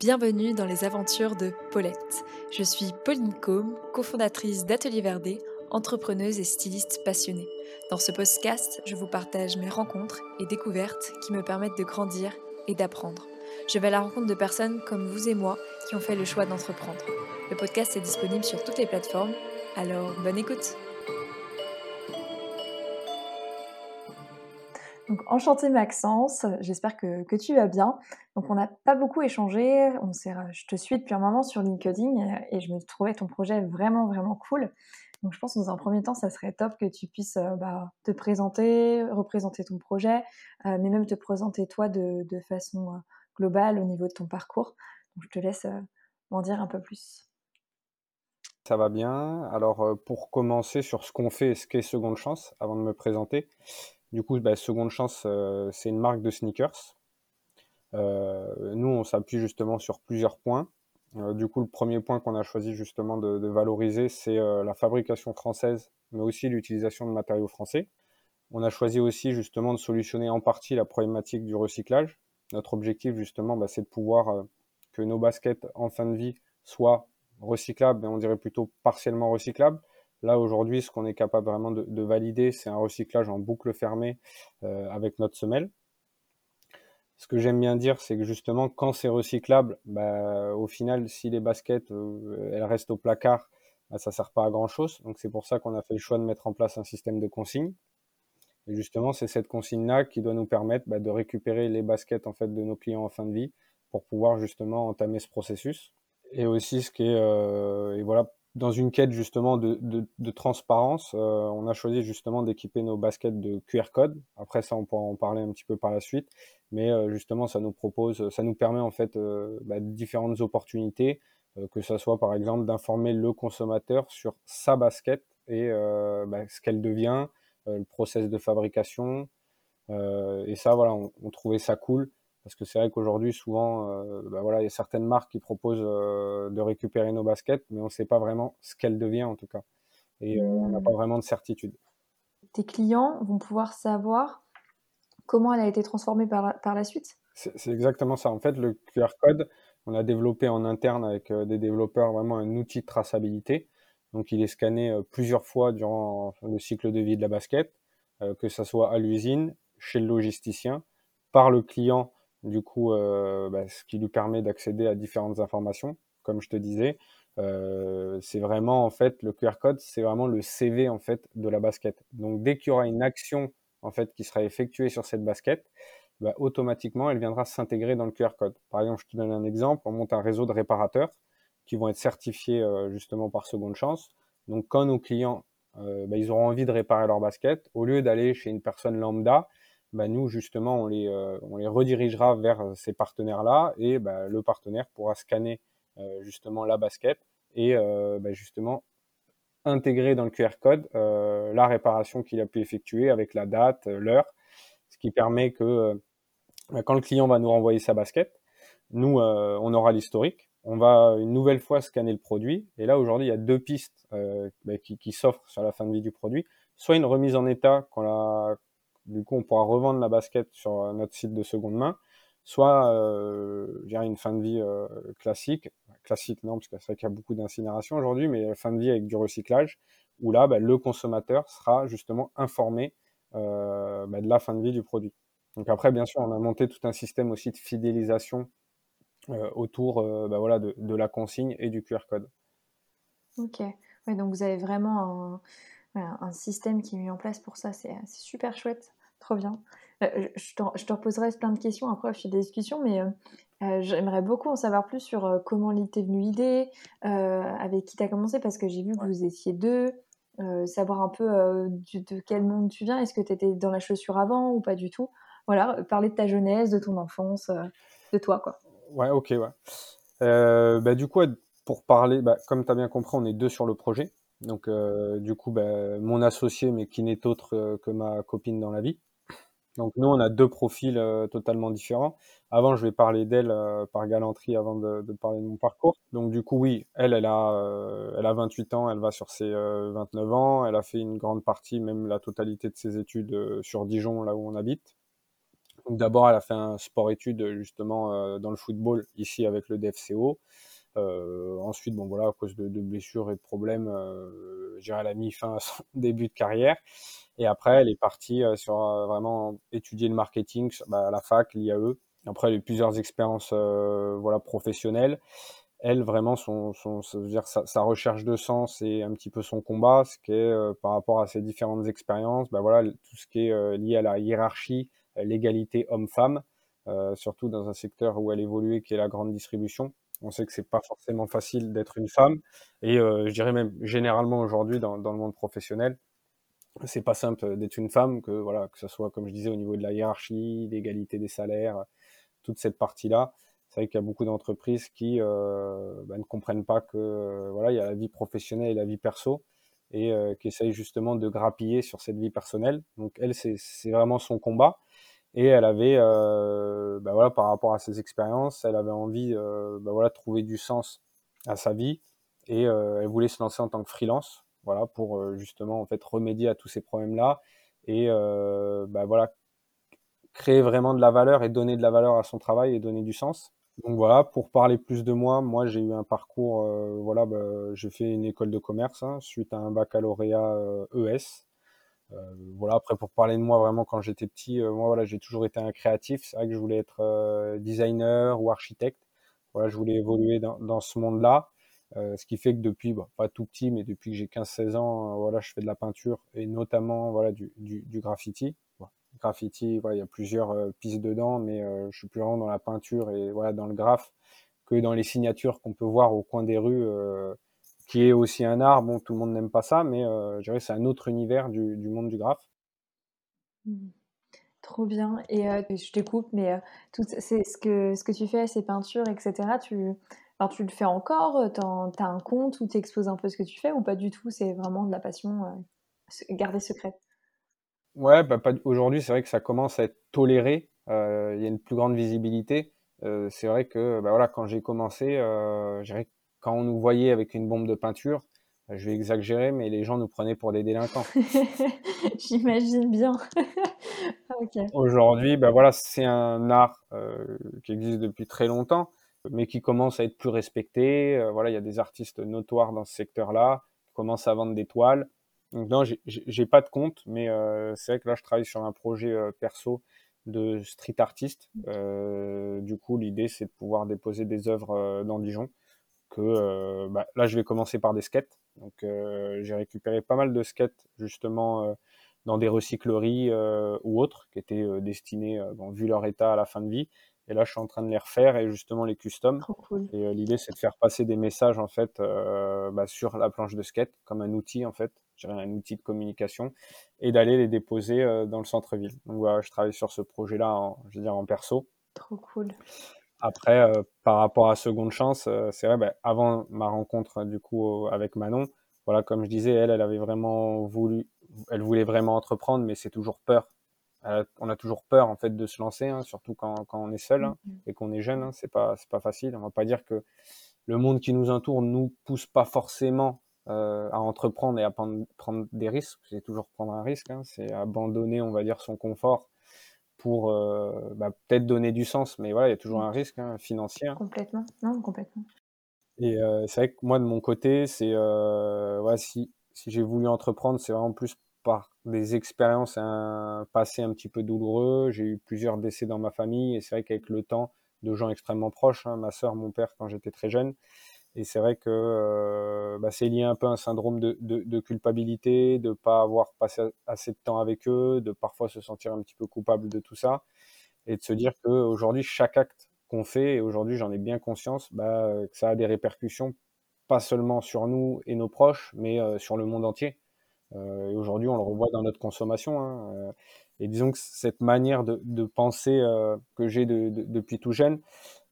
Bienvenue dans les aventures de Paulette. Je suis Pauline Combe, cofondatrice d'Atelier Verdé, entrepreneuse et styliste passionnée. Dans ce podcast, je vous partage mes rencontres et découvertes qui me permettent de grandir et d'apprendre. Je vais à la rencontre de personnes comme vous et moi qui ont fait le choix d'entreprendre. Le podcast est disponible sur toutes les plateformes, alors bonne écoute Donc, enchanté Maxence, j'espère que, tu vas bien. Donc, on n'a pas beaucoup échangé, je te suis depuis un moment sur LinkedIn et je me trouvais ton projet vraiment, vraiment cool. Donc, je pense que dans un premier temps, ça serait top que tu puisses euh, bah, te présenter, représenter ton projet, euh, mais même te présenter toi de, façon euh, globale au niveau de ton parcours. Donc, je te laisse m'en dire un peu plus. Ça va bien. Alors, pour commencer sur ce qu'on fait et ce qu'est Seconde Chance, avant de me présenter, du coup, bah, Seconde Chance, euh, c'est une marque de sneakers. Euh, nous, on s'appuie justement sur plusieurs points. Euh, du coup, le premier point qu'on a choisi justement de, valoriser, c'est la fabrication française, mais aussi l'utilisation de matériaux français. On a choisi aussi justement de solutionner en partie la problématique du recyclage. Notre objectif justement, bah, c'est de pouvoir que nos baskets en fin de vie soient recyclables, mais on dirait plutôt partiellement recyclables. Là, aujourd'hui, ce qu'on est capable vraiment de, valider, c'est un recyclage en boucle fermée euh, avec notre semelle. Ce que j'aime bien dire, c'est que justement, quand c'est recyclable, bah, au final, si les baskets, euh, elles restent au placard, bah, ça ne sert pas à grand-chose. Donc c'est pour ça qu'on a fait le choix de mettre en place un système de consigne. Et justement, c'est cette consigne-là qui doit nous permettre bah, de récupérer les baskets en fait de nos clients en fin de vie pour pouvoir justement entamer ce processus. Et aussi, ce qui est, euh, et voilà, dans une quête justement de, de, transparence, euh, on a choisi justement d'équiper nos baskets de QR code. Après ça, on pourra en parler un petit peu par la suite, mais euh, justement, ça nous propose, ça nous permet en fait euh, bah, différentes opportunités, que ce soit par exemple d'informer le consommateur sur sa basket et bah, ce qu'elle devient, le process de fabrication. et ça, voilà, on, on trouvait ça cool parce que c'est vrai qu'aujourd'hui, souvent, euh, bah voilà, il y a certaines marques qui proposent euh, de récupérer nos baskets, mais on ne sait pas vraiment ce qu'elle devient en tout cas. Et euh, on n'a pas mmh. vraiment de certitude. Tes clients vont pouvoir savoir comment elle a été transformée par la, par la suite? C'est exactement ça. En fait, le QR code, on a développé en interne avec des développeurs vraiment un outil de traçabilité. Donc, il est scanné plusieurs fois durant le cycle de vie de la basket, que ce soit à l'usine, chez le logisticien, par le client du coup, euh, bah, ce qui lui permet d'accéder à différentes informations, comme je te disais. Euh, c'est vraiment en fait le QR code, c'est vraiment le CV en fait de la basket. Donc dès qu'il y aura une action en fait qui sera effectuée sur cette basket, bah, automatiquement elle viendra s'intégrer dans le QR code. Par exemple, je te donne un exemple, on monte un réseau de réparateurs qui vont être certifiés euh, justement par Seconde Chance. Donc quand nos clients bah, ils auront envie de réparer leur basket, au lieu d'aller chez une personne lambda, bah, nous justement on les, euh, on les redirigera vers euh, ces partenaires-là et bah, le partenaire pourra scanner euh, justement la basket et bah, justement intégrer dans le QR code la réparation qu'il a pu effectuer avec la date, l'heure, ce qui permet que quand le client va nous renvoyer sa basket, nous on aura l'historique, on va une nouvelle fois scanner le produit et là aujourd'hui il y a deux pistes qui, qui s'offrent sur la fin de vie du produit, soit une remise en état quand la du coup, on pourra revendre la basket sur euh, notre site de seconde main, soit euh, une fin de vie euh, classique, classique non, parce que c'est vrai qu'il y a beaucoup d'incinération aujourd'hui, mais fin de vie avec du recyclage, où là, bah, le consommateur sera justement informé euh, bah, de la fin de vie du produit. Donc après, bien sûr, on a monté tout un système aussi de fidélisation autour bah, voilà, de, la consigne et du QR code. Ok, donc vous avez vraiment un, système qui est mis en place pour ça, c'est super chouette. Trop bien. Euh, je, te, je, te, reposerai plein de questions après je fais des discussions, mais euh, euh, j'aimerais beaucoup en savoir plus sur comment t'est venue l'idée, avec qui tu as commencé, parce que j'ai vu que vous étiez deux, savoir un peu de quel monde tu viens, est-ce que tu étais dans la chaussure avant ou pas du tout? Voilà, parler de ta jeunesse, de ton enfance, de toi, quoi. Ouais, ok, ouais. bah, du coup, pour parler, bah, comme tu as bien compris, on est deux sur le projet. Donc, du coup, bah, mon associé, mais qui n'est autre que ma copine dans la vie. Donc nous, on a deux profils euh, totalement différents. Avant, je vais parler d'elle euh, par galanterie avant de, parler de mon parcours. Donc du coup, oui, elle, elle a, euh, elle a 28 ans, elle va sur ses 29 ans. Elle a fait une grande partie, même la totalité de ses études sur Dijon, là où on habite. d'abord, elle a fait un sport-études, justement, dans le football, ici avec le DFCO. Ensuite, bon voilà, à cause de, blessures et de problèmes, euh, elle a mis fin à son début de carrière. Et après, elle est partie sur vraiment étudier le marketing bah, à la fac, l'IAE. Après, elle a eu plusieurs expériences voilà, professionnelles elle, vraiment, son, sa, recherche de sens et un petit peu son combat, ce qui est euh, par rapport à ses différentes expériences, bah voilà, tout ce qui est euh, lié à la hiérarchie, euh, l'égalité homme-femme, surtout dans un secteur où elle évolue, qui est la grande distribution. On sait que c'est pas forcément facile d'être une femme, et je dirais même généralement aujourd'hui dans, le monde professionnel, c'est pas simple d'être une femme, que voilà, que ce soit comme je disais au niveau de la hiérarchie, l'égalité des salaires, toute cette partie-là c'est vrai qu'il y a beaucoup d'entreprises qui euh, bah, ne comprennent pas que euh, voilà, il y a la vie professionnelle et la vie perso et euh, qui essayent justement de grappiller sur cette vie personnelle. Donc elle, c'est vraiment son combat. Et elle avait, bah, voilà, par rapport à ses expériences, elle avait envie bah, voilà, de trouver du sens à sa vie et elle voulait se lancer en tant que freelance, voilà, pour justement en fait remédier à tous ces problèmes-là et bah, voilà, créer vraiment de la valeur et donner de la valeur à son travail et donner du sens. Donc voilà, pour parler plus de moi, moi j'ai eu un parcours, euh, voilà, bah, j'ai fait une école de commerce hein, suite à un baccalauréat ES. Euh, e euh, voilà, après pour parler de moi vraiment quand j'étais petit, moi voilà, j'ai toujours été un créatif. C'est vrai que je voulais être designer ou architecte. Voilà, je voulais évoluer dans, dans ce monde-là. ce qui fait que depuis, bah, pas tout petit, mais depuis que j'ai 15-16 ans, voilà, je fais de la peinture et notamment voilà, du, du, du graffiti graffiti, il y a plusieurs euh, pistes dedans, mais euh, je suis plus vraiment dans la peinture et voilà dans le graphe que dans les signatures qu'on peut voir au coin des rues, euh, qui est aussi un art. Bon, tout le monde n'aime pas ça, mais je dirais c'est un autre univers du, monde du graphe. Mmh. Trop bien. Et je te coupe, mais tout c'est ce que ce que tu fais, ces peintures, etc. Tu tu le fais encore Tu as un compte où tu exposes un peu ce que tu fais ou pas du tout C'est vraiment de la passion garder secrète Ouais, bah, aujourd'hui, c'est vrai que ça commence à être toléré. Euh, il y a une plus grande visibilité. Euh, c'est vrai que bah, voilà, quand j'ai commencé, euh, quand on nous voyait avec une bombe de peinture, bah, je vais exagérer, mais les gens nous prenaient pour des délinquants. J'imagine bien. Aujourd'hui, bah, voilà, c'est un art qui existe depuis très longtemps, mais qui commence à être plus respecté. voilà, il y a des artistes notoires dans ce secteur-là qui commencent à vendre des toiles. Donc non, j'ai pas de compte, mais euh, c'est vrai que là, je travaille sur un projet euh, perso de street artiste. Euh, du coup, l'idée, c'est de pouvoir déposer des œuvres dans Dijon. Que bah, là, je vais commencer par des skates. Donc, j'ai récupéré pas mal de skates justement dans des recycleries ou autres qui étaient destinés, bon, vu leur état à la fin de vie. Et là, je suis en train de les refaire et justement les custom. Et l'idée, c'est de faire passer des messages en fait bah, sur la planche de skate comme un outil en fait un outil de communication, et d'aller les déposer euh, dans le centre-ville. Donc voilà, je travaille sur ce projet-là, en, je veux dire, en perso. Trop cool. Après, euh, par rapport à Seconde Chance, euh, c'est vrai, bah, avant ma rencontre du coup avec Manon, voilà, comme je disais, elle, elle avait vraiment voulu, elle voulait vraiment entreprendre, mais c'est toujours peur. on a toujours peur en fait de se lancer, hein, surtout quand, quand, on est seul hein, mm-hmm. et qu'on est jeune. Hein, c'est pas c'est pas facile. On va pas dire que le monde qui nous entoure nous pousse pas forcément euh, à entreprendre et à prendre, des risques. C'est toujours prendre un risque, hein. c'est abandonner, on va dire, son confort pour euh, bah, peut-être donner du sens, mais voilà, il y a toujours un risque hein, financier. Hein. Complètement, non, complètement. Et euh, c'est vrai que moi, de mon côté, c'est voilà, si, si j'ai voulu entreprendre, c'est vraiment plus par des expériences, un passé un petit peu douloureux. J'ai eu plusieurs décès dans ma famille, et c'est vrai qu'avec le temps, de gens extrêmement proches, ma soeur, mon père, quand j'étais très jeune, et c'est vrai que euh, bah, c'est lié un peu à un syndrome de, culpabilité, de ne pas avoir passé assez de temps avec eux, de parfois se sentir un petit peu coupable de tout ça, et de se dire qu'aujourd'hui, chaque acte qu'on fait, et aujourd'hui j'en ai bien conscience, bah, que ça a des répercussions, pas seulement sur nous et nos proches, mais euh, sur le monde entier. Euh, et aujourd'hui, on le revoit dans notre consommation. Hein, et disons que cette manière de penser que j'ai depuis tout jeune,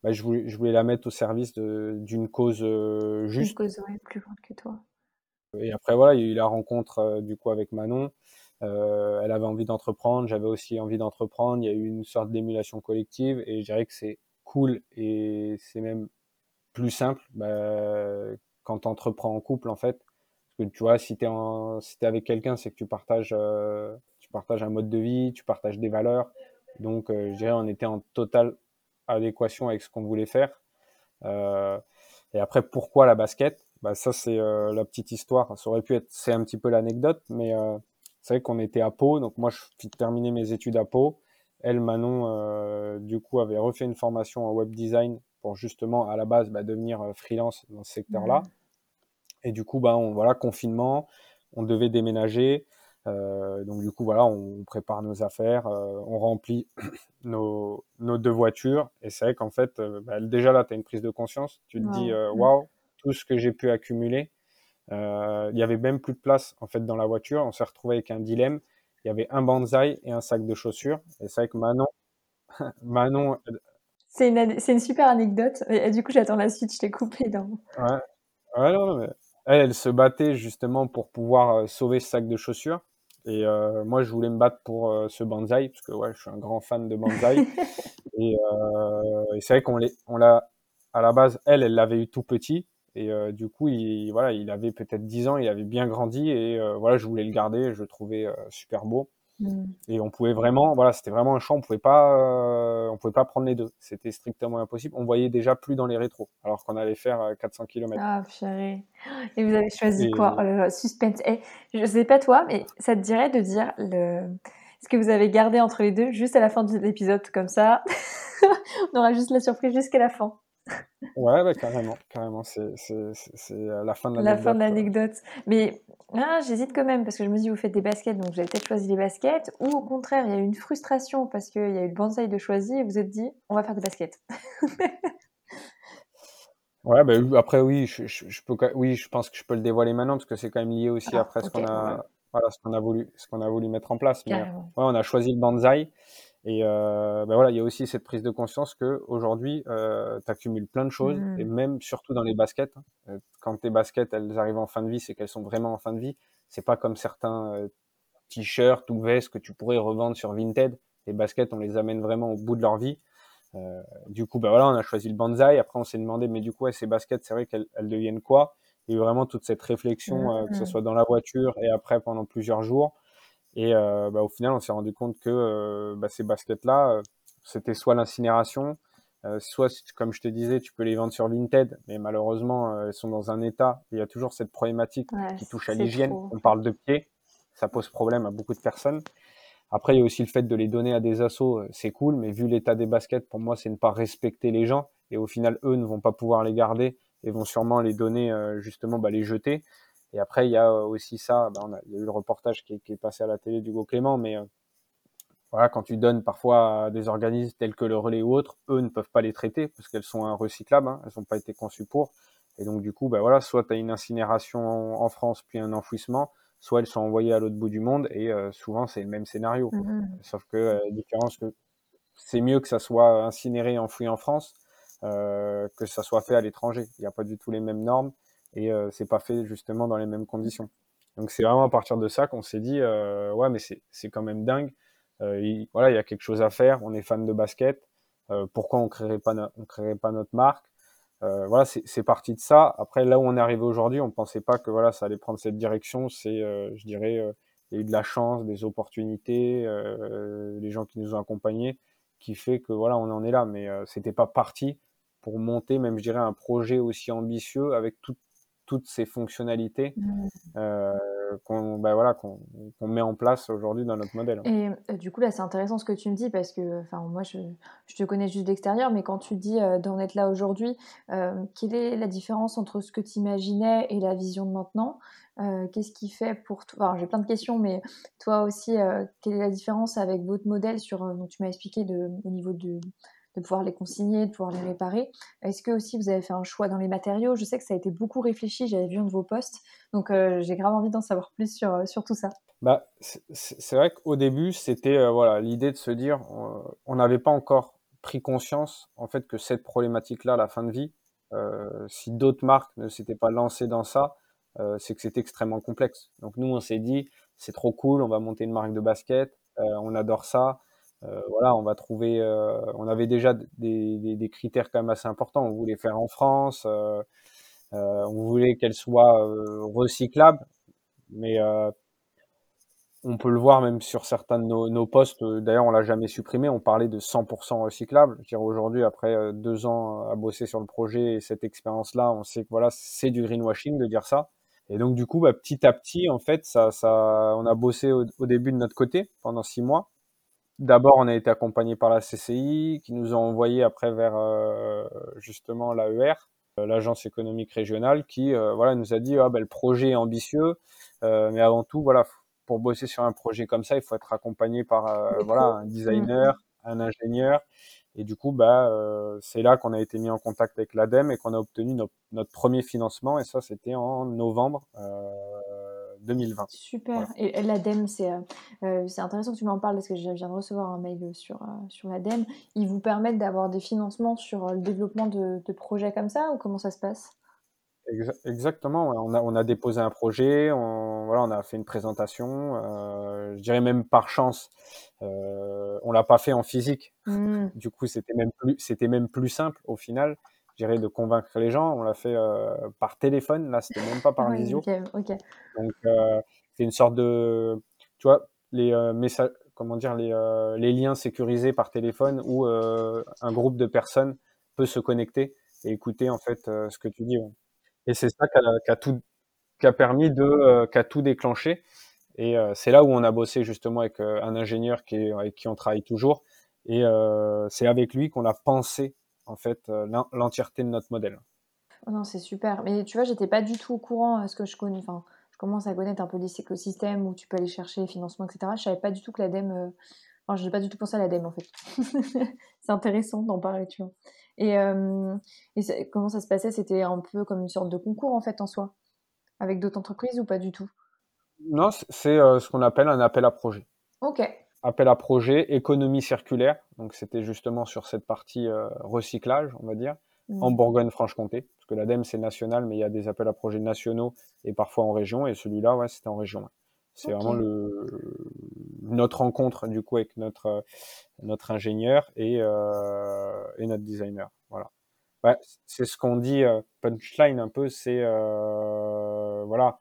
bah, je, voulais, je voulais la mettre au service d'une cause euh, juste. Une cause plus grande que toi. Et après, voilà, il y a eu la rencontre euh, du coup avec Manon. Euh, elle avait envie d'entreprendre, j'avais aussi envie d'entreprendre. Il y a eu une sorte d'émulation collective et je dirais que c'est cool et c'est même plus simple bah, quand tu entreprends en couple en fait. Parce que tu vois, si tu es, si es avec quelqu'un, c'est que tu partages, tu partages un mode de vie, tu partages des valeurs. Donc, je dirais, on était en totale adéquation avec ce qu'on voulait faire. et après, pourquoi la basket? Bah, Ça, c'est la petite histoire. Ça aurait pu être, c'est un petit peu l'anecdote, mais c'est vrai qu'on était à Pau. Donc, moi, je terminé mes études à Pau. Elle, Manon, du coup, avait refait une formation en web design pour justement, à la base, bah, devenir freelance dans ce secteur-là. Mmh. Et du coup, bah, on, voilà, confinement, on devait déménager. Euh, donc du coup, voilà, on prépare nos affaires, euh, on remplit nos, nos, deux voitures. Et c'est vrai qu'en fait, euh, bah, déjà là, tu as une prise de conscience. Tu te dis, mm. waouh, tout ce que j'ai pu accumuler. Il y avait même plus de place en fait dans la voiture. On s'est retrouvé avec un dilemme. Il y avait un bonsaï et un sac de chaussures. Et c'est vrai que Manon, Manon. C'est une, une, super anecdote. Et, du coup, j'attends la suite. Je t'ai coupé dans. Ouais. ouais non, non, mais elle, elle se battait justement pour pouvoir sauver ce sac de chaussures. Et euh, moi, je voulais me battre pour euh, ce bonsaï, parce que ouais, je suis un grand fan de bonsaï. et, euh, et c'est vrai qu'on on l'a, à la base, elle, elle l'avait eu tout petit. Et euh, du coup, il, voilà, il avait peut-être 10 ans, il avait bien grandi. Et euh, voilà, je voulais le garder, je le trouvais super beau. Mm. Et on pouvait vraiment, voilà, c'était vraiment un champ, on pouvait pas, euh, on pouvait pas prendre les deux. C'était strictement impossible. On voyait déjà plus dans les rétros, alors qu'on allait faire 400 euh, km. Ah, purée. Et vous avez choisi quoi? oh Suspense. Et eh, je sais pas toi, mais ça te dirait de dire le... ce que vous avez gardé entre les deux juste à la fin de l'épisode, comme ça, on aura juste la surprise jusqu'à la fin. Ouais, bah, carrément, carrément. C'est euh, la fin de l'anecdote. La fin de l'anecdote. Mais ah, j'hésite quand même parce que je me dis, vous faites des baskets, donc vous avez peut-être choisi les baskets. Ou au contraire, il y a eu une frustration parce qu'il y a eu le bonsaï de choisi et vous êtes dit, on va faire des baskets. ouais, bah, après, oui je, je, peux, oui, je pense que je peux le dévoiler maintenant parce que c'est quand même lié aussi ah, après ce qu'on a, voilà, ce qu'on a voulu, ce qu'on a voulu mettre en place. Mais, ouais, on a choisi le bonsaï. Et euh, ben voilà, il y a aussi cette prise de conscience que aujourd'hui, euh, tu accumules plein de choses, et mmh. même surtout dans les baskets. Hein. Euh, quand tes baskets, elles arrivent en fin de vie, c'est qu'elles sont vraiment en fin de vie. C'est pas comme certains euh, t-shirts ou vestes que tu pourrais revendre sur Vinted. Les baskets, on les amène vraiment au bout de leur vie. Euh, du coup, ben voilà, on a choisi le bonsaï. Après, on s'est demandé, mais du coup, ces baskets, c'est vrai qu'elles deviennent quoi? Il y a eu vraiment toute cette réflexion, que ce mmh. soit dans la voiture et après pendant plusieurs jours. Et euh, bah, au final, on s'est rendu compte que euh, bah, ces baskets-là, euh, c'était soit l'incinération, soit, comme je te disais, tu peux les vendre sur Vinted, mais malheureusement, elles sont dans un état. Il y a toujours cette problématique qui touche à l'hygiène. On parle de pieds, ça pose problème à beaucoup de personnes. Après, il y a aussi le fait de les donner à des assos, c'est cool, mais vu l'état des baskets, pour moi, c'est ne pas respecter les gens. Et au final, eux ne vont pas pouvoir les garder et vont sûrement les donner, justement, bah, les jeter. Et après, il y a aussi ça, ben, on a, il y a eu le reportage qui est, passé à la télé d'Hugo Clément, mais euh, voilà, quand tu donnes parfois à des organismes tels que le relais ou autres, eux ne peuvent pas les traiter parce qu'elles sont recyclables, hein, elles n'ont pas été conçues pour. Et donc du coup, ben voilà, soit tu as une incinération en, France puis un enfouissement, soit elles sont envoyées à l'autre bout du monde et euh, souvent c'est le même scénario. Mmh Sauf que euh, la différence que c'est mieux que ça soit incinéré enfoui en France euh, que ça soit fait à l'étranger. Il n'y a pas du tout les mêmes normes et euh, c'est pas fait justement dans les mêmes conditions. Donc c'est vraiment à partir de ça qu'on s'est dit euh, ouais mais c'est quand même dingue. Euh, il, voilà il y a quelque chose à faire. On est fan de basket. pourquoi on créerait pas on créerait pas notre marque? Voilà, c'est parti de ça. Après, là où on est arrivé aujourd'hui, on pensait pas que voilà, ça allait prendre cette direction. C'est, je dirais, il y a eu de la chance, des opportunités, les gens qui nous ont accompagnés, qui fait que voilà, on en est là. Mais c'était pas parti pour monter, même je dirais, un projet aussi ambitieux avec tout, toutes ces fonctionnalités mmh. euh, qu'on bah voilà, qu'on met en place aujourd'hui dans notre modèle. Et euh, du coup, là, c'est intéressant ce que tu me dis parce que moi, je, je, te connais juste d'extérieur, mais quand tu dis euh, d'en être là aujourd'hui, quelle est la différence entre ce que tu imaginais et la vision de maintenant? Qu'est-ce qui fait pour toi J'ai plein de questions, mais toi aussi, quelle est la différence avec votre modèle sur, dont tu m'as expliqué de, au niveau de de pouvoir les consigner, de pouvoir les réparer. Est-ce que aussi vous avez fait un choix dans les matériaux? Je sais que ça a été beaucoup réfléchi, j'avais vu un de vos posts, donc euh, j'ai grave envie d'en savoir plus sur, euh, sur tout ça. Bah, c'est vrai qu'au début, c'était euh, voilà l'idée de se dire, on n'avait pas encore pris conscience en fait que cette problématique-là, la fin de vie, si d'autres marques ne s'étaient pas lancées dans ça, c'est que c'était extrêmement complexe. Donc nous, on s'est dit, c'est trop cool, on va monter une marque de basket, on adore ça, euh, voilà, on va trouver. Euh, on avait déjà des, critères quand même assez importants. On voulait faire en France. Euh, on voulait qu'elle soit recyclable, mais on peut le voir même sur certains de nos, postes. D'ailleurs, on l'a jamais supprimé. On parlait de 100% recyclable. Aujourd'hui, après deux ans à bosser sur le projet et cette expérience-là, on sait que voilà, c'est du greenwashing de dire ça. Et donc, du coup, bah, petit à petit, en fait, ça, ça, on a bossé au, début de notre côté pendant six mois. D'abord, on a été accompagné par la CCI, qui nous a envoyé après vers euh, justement l'AER, euh, l'agence économique régionale, qui voilà nous a dit ah, ben, le projet est ambitieux, mais avant tout, voilà, pour bosser sur un projet comme ça, il faut être accompagné par euh, voilà, un designer, mmh. un ingénieur. Et du coup, bah, euh, c'est là qu'on a été mis en contact avec l'ADEME et qu'on a obtenu notre premier financement. Et ça, c'était en novembre 2020. Euh, Super. Et l'ADEME, c'est c'est intéressant que tu m'en parles parce que je viens de recevoir un mail sur, sur l'ADEME. Ils vous permettent d'avoir des financements sur le développement de, de projets comme ça ou comment ça se passe? Exactement, on a on a déposé un projet, on voilà, on a fait une présentation, euh, je dirais même par chance, euh, on l'a pas fait en physique. Mmh. Du coup, c'était même plus c'était même plus simple au final, dirais de convaincre les gens. On l'a fait, euh, par téléphone, là, c'était même pas par visio. OK, Donc c'est une sorte de tu vois, les, messages comment dire? Les, les liens sécurisés par téléphone où, un groupe de personnes peut se connecter et écouter en fait, ce que tu dis, et c'est ça qui a, tout, qui a permis de, euh, qui a tout déclenché. Et euh, c'est là où on a bossé justement avec euh, un ingénieur qui est, avec qui on travaille toujours. Et c'est avec lui qu'on a pensé en fait l'entièreté de notre modèle. Oh non, c'est super. Mais tu vois, j'étais pas du tout au courant. Ce que je connais, enfin, je commence à connaître un peu les écosystèmes où tu peux aller chercher les financements, etc. Je savais pas du tout que l'ADEME. Enfin, je n'ai pas du tout pensé à l'ADEME en fait. c'est intéressant d'en parler, tu vois. Et, euh, et comment ça se passait? C'était un peu comme une sorte de concours en fait en soi, avec d'autres entreprises ou pas du tout? Non, c'est euh, ce qu'on appelle un appel à projet. Ok. Appel à projet, économie circulaire. Donc c'était justement sur cette partie euh, recyclage, on va dire, mmh. en Bourgogne-Franche-Comté. Parce que l'ADEME c'est national, mais il y a des appels à projets nationaux et parfois en région. Et celui-là, ouais, c'était en région. C'est vraiment le, notre rencontre du coup avec notre notre ingénieur et, euh, et notre designer. Voilà. Ouais, c'est ce qu'on dit euh, punchline un peu. C'est voilà,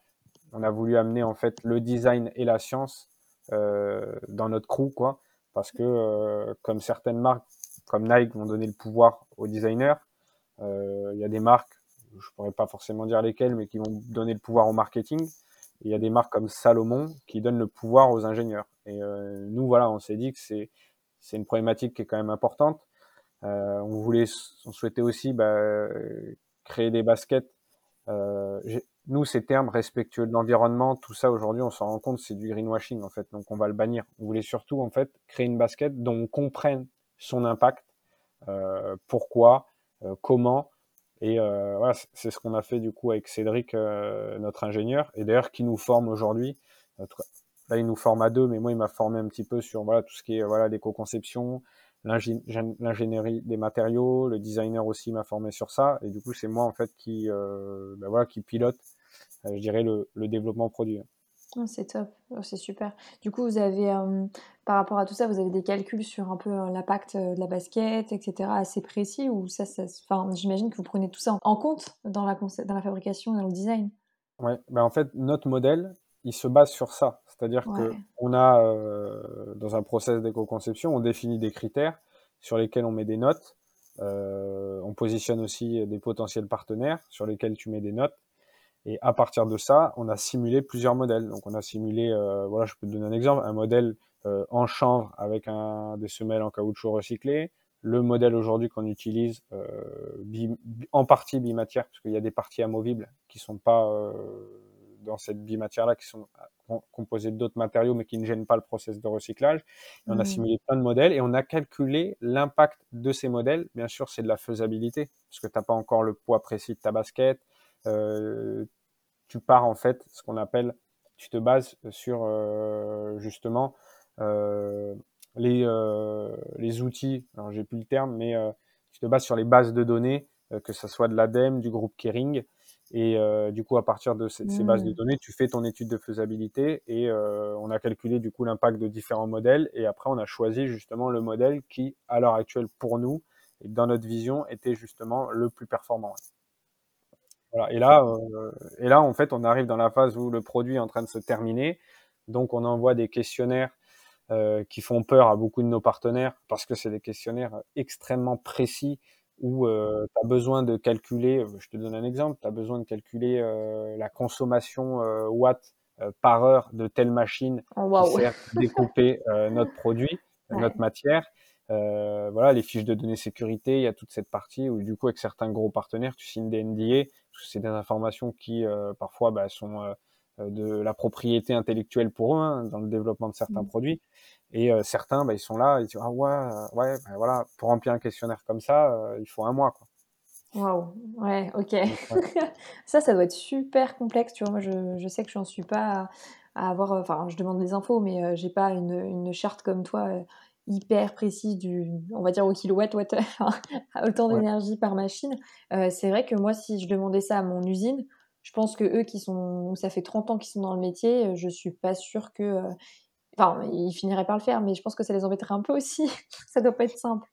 on a voulu amener en fait le design et la science dans notre crew quoi, parce que euh, comme certaines marques comme Nike vont donner le pouvoir aux designers, il y a des marques, je pourrais pas forcément dire lesquelles, mais qui vont donner le pouvoir au marketing il y a des marques comme Salomon qui donnent le pouvoir aux ingénieurs. Et euh, nous, voilà, on s'est dit que c'est c'est une problématique qui est quand même importante. Euh, on voulait, on souhaitait aussi bah, créer des baskets. Euh, nous, ces termes respectueux de l'environnement, tout ça aujourd'hui, on s'en rend compte, c'est du greenwashing en fait. Donc, on va le bannir. On voulait surtout en fait créer une basket dont on comprenne son impact, euh, pourquoi, euh, comment, et euh, voilà, c'est ce qu'on a fait du coup avec Cédric, euh, notre ingénieur, et d'ailleurs qui nous forme aujourd'hui. Là, il nous forme à deux, mais moi, il m'a formé un petit peu sur voilà tout ce qui est voilà l'éco-conception, l'ingénierie des matériaux, le designer aussi m'a formé sur ça, et du coup, c'est moi en fait qui euh, ben voilà qui pilote, je dirais le, le développement produit. Oh, c'est top, oh, c'est super. Du coup, vous avez, euh, par rapport à tout ça, vous avez des calculs sur un peu euh, l'impact euh, de la basket, etc., assez précis ou ça, ça enfin, j'imagine que vous prenez tout ça en compte dans la, dans la fabrication et dans le design. Ouais, ben en fait, notre modèle, il se base sur ça. C'est-à-dire que on a, dans un process d'éco-conception, on définit des critères sur lesquels on met des notes. on positionne aussi des potentiels partenaires sur lesquels tu mets des notes. Et à partir de ça, on a simulé plusieurs modèles. Donc on a simulé, euh, voilà, je peux te donner un exemple, un modèle euh, en chanvre avec un, des semelles en caoutchouc recyclé. Le modèle aujourd'hui qu'on utilise euh, en partie bimatière, parce qu'il y a des parties amovibles qui sont pas euh, dans cette bimatière-là, qui sont composées d'autres matériaux, mais qui ne gênent pas le process de recyclage. on a mmh. simulé plein de modèles et on a calculé l'impact de ces modèles. Bien sûr, c'est de la faisabilité, parce que tu n'as pas encore le poids précis de ta basket, tu pars en fait ce qu'on appelle, tu te bases sur euh, justement euh, les, les outils, alors j'ai plus le terme, mais tu te bases sur les bases de données, que ce soit de l'ADEME, du groupe Kering, et euh, du coup, à partir de ces, ces, bases de mmh. données, tu fais ton étude de faisabilité et euh, on a calculé du coup l'impact de différents modèles et après on a choisi justement le modèle qui, à l'heure actuelle, pour nous et dans notre vision, était justement le plus performant. Voilà. Et là, euh, et là, en fait, on arrive dans la phase où le produit est en train de se terminer. Donc, on envoie des questionnaires euh, qui font peur à beaucoup de nos partenaires parce que c'est des questionnaires extrêmement précis où euh, tu as besoin de calculer, euh, je te donne un exemple, tu as besoin de calculer euh, la consommation euh, watts euh, par heure de telle machine Oh, qui waouh. sert à découper notre produit, Ouais. notre matière. voilà, les fiches de données sécurité, il y a toute cette partie où du coup avec certains gros partenaires, tu signes des NDA, c'est des informations qui parfois bah, sont de la propriété intellectuelle pour eux hein, dans le développement de certains Mmh. produits. Et euh, certains, bah, ils sont là, ils disent ah ouais, ouais, bah, voilà, pour remplir un questionnaire comme ça, euh, il faut un mois quoi. Waouh, ouais, OK. Ouais. Ça, ça doit être super complexe, tu vois? Moi, je je sais que j'en suis pas à à avoir, enfin, je demande des infos, mais j'ai pas une une charte comme toi, hyper précise du on va dire au kilowatt, watt, enfin, à autant Ouais. d'énergie par machine. Heu, c'est vrai que moi, si je demandais ça à mon usine, je pense qu'eux qui sont ça fait 30 ans qu'ils sont dans le métier, je suis pas sûre que, heu enfin, ils finiraient par le faire, mais je pense que ça les embêterait un peu aussi. Ça doit pas être simple.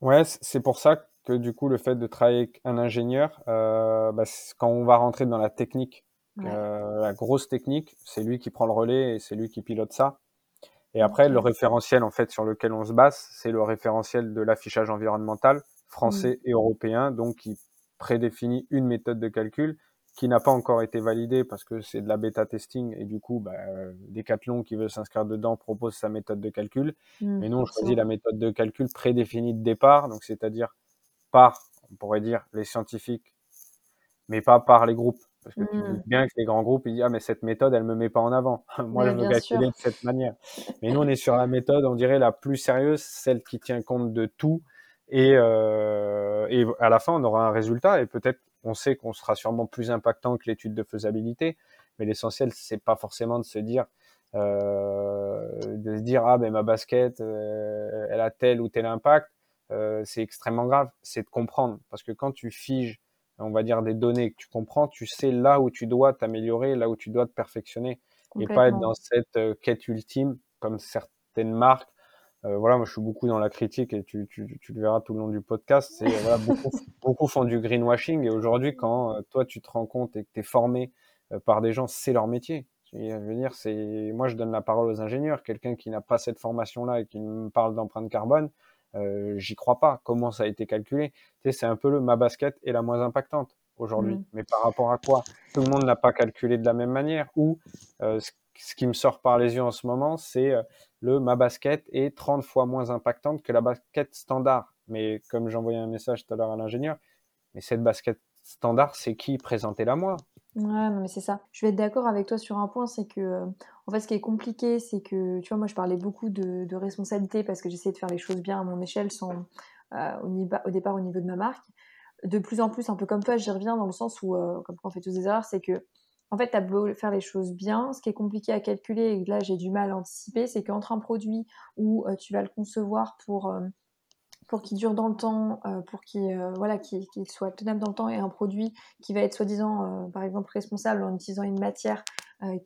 Ouais, c'est pour ça que du coup, le fait de travailler avec un ingénieur, heu, bah, quand on va rentrer dans la technique, Ouais. la grosse technique, c'est lui qui prend le relais et c'est lui qui pilote ça. Et après, le référentiel en fait sur lequel on se base, c'est le référentiel de l'affichage environnemental Mmh. français et européen, donc qui prédéfinit une méthode de calcul qui n'a pas encore été validée parce que c'est de la bêta testing et du coup, bah, heu, Decathlon qui veut s'inscrire dedans propose sa méthode de calcul. Mmh, Mais nous, on choisit la méthode de calcul prédéfinie de départ, donc c'est-à-dire par, on pourrait dire, les scientifiques, mais pas par les groupes. Parce que tu Mmh. bien que les grands groupes, ils disent: «Ah mais cette méthode, elle me met pas en avant. Moi, je Mais veux bien sûr. calculer de cette manière». Mais nous, on est sur la méthode, on dirait la plus sérieuse, celle qui tient compte de tout et heu et à la fin, on aura un résultat et peut-être on sait qu'on sera sûrement plus impactant que l'étude de faisabilité. Mais l'essentiel, c'est pas forcément de se dire, heu, de se dire: «Ah ben ma basket, heu, elle a tel ou tel impact». Heu, c'est extrêmement grave, c'est de comprendre. Parce que quand tu figes, on va dire des données que tu comprends, tu sais là où tu dois t'améliorer, là où tu dois te perfectionner et pas être dans cette, heu, quête ultime comme certaines marques. Heu, voilà, moi je suis beaucoup dans la critique et tu tu tu le verras tout le long du podcast, c'est voilà, beaucoup beaucoup font du greenwashing et aujourd'hui quand, toi tu te rends compte et que tu es formé, par des gens, c'est leur métier. Et je veux dire, c'est moi je donne la parole aux ingénieurs, quelqu'un qui n'a pas cette formation-là et qui me parle d'empreinte carbone, j'y crois pas. Comment ça a été calculé? Tu sais, c'est un peu le ma basket est la moins impactante aujourd'hui. Mmh. Mais par rapport à quoi? Tout le monde l'a pas calculé de la même manière ou, ce ce qui me sort par les yeux en ce moment, c'est, le ma basket est 30 fois moins impactante que la basket standard. Mais comme j'ai envoyé un message tout à l'heure à l'ingénieur, mais cette basket standard, c'est qui? Présentez-la moi? Ouais, non, mais c'est ça. Je vais être d'accord avec toi sur un point, c'est que, heu, en fait, ce qui est compliqué, c'est que, tu vois, moi, je parlais beaucoup de responsabilité parce que j'essayais de faire les choses bien à mon échelle sans, heu, au au départ, au niveau de ma marque. De plus en plus, un peu comme toi, j'y reviens dans le sens où, heu, comme quoi on fait tous des erreurs, c'est qu'en fait, tu beau faire les choses bien, ce qui est compliqué à calculer et que là, j'ai du mal à anticiper, c'est qu'entre un produit où, heu, tu vas le concevoir pour, pour qu'il dure dans le temps, heu, pour qu'il, heu, voilà, soit tenable dans le temps et un produit qui va être soi-disant, heu, par exemple responsable en utilisant une matière,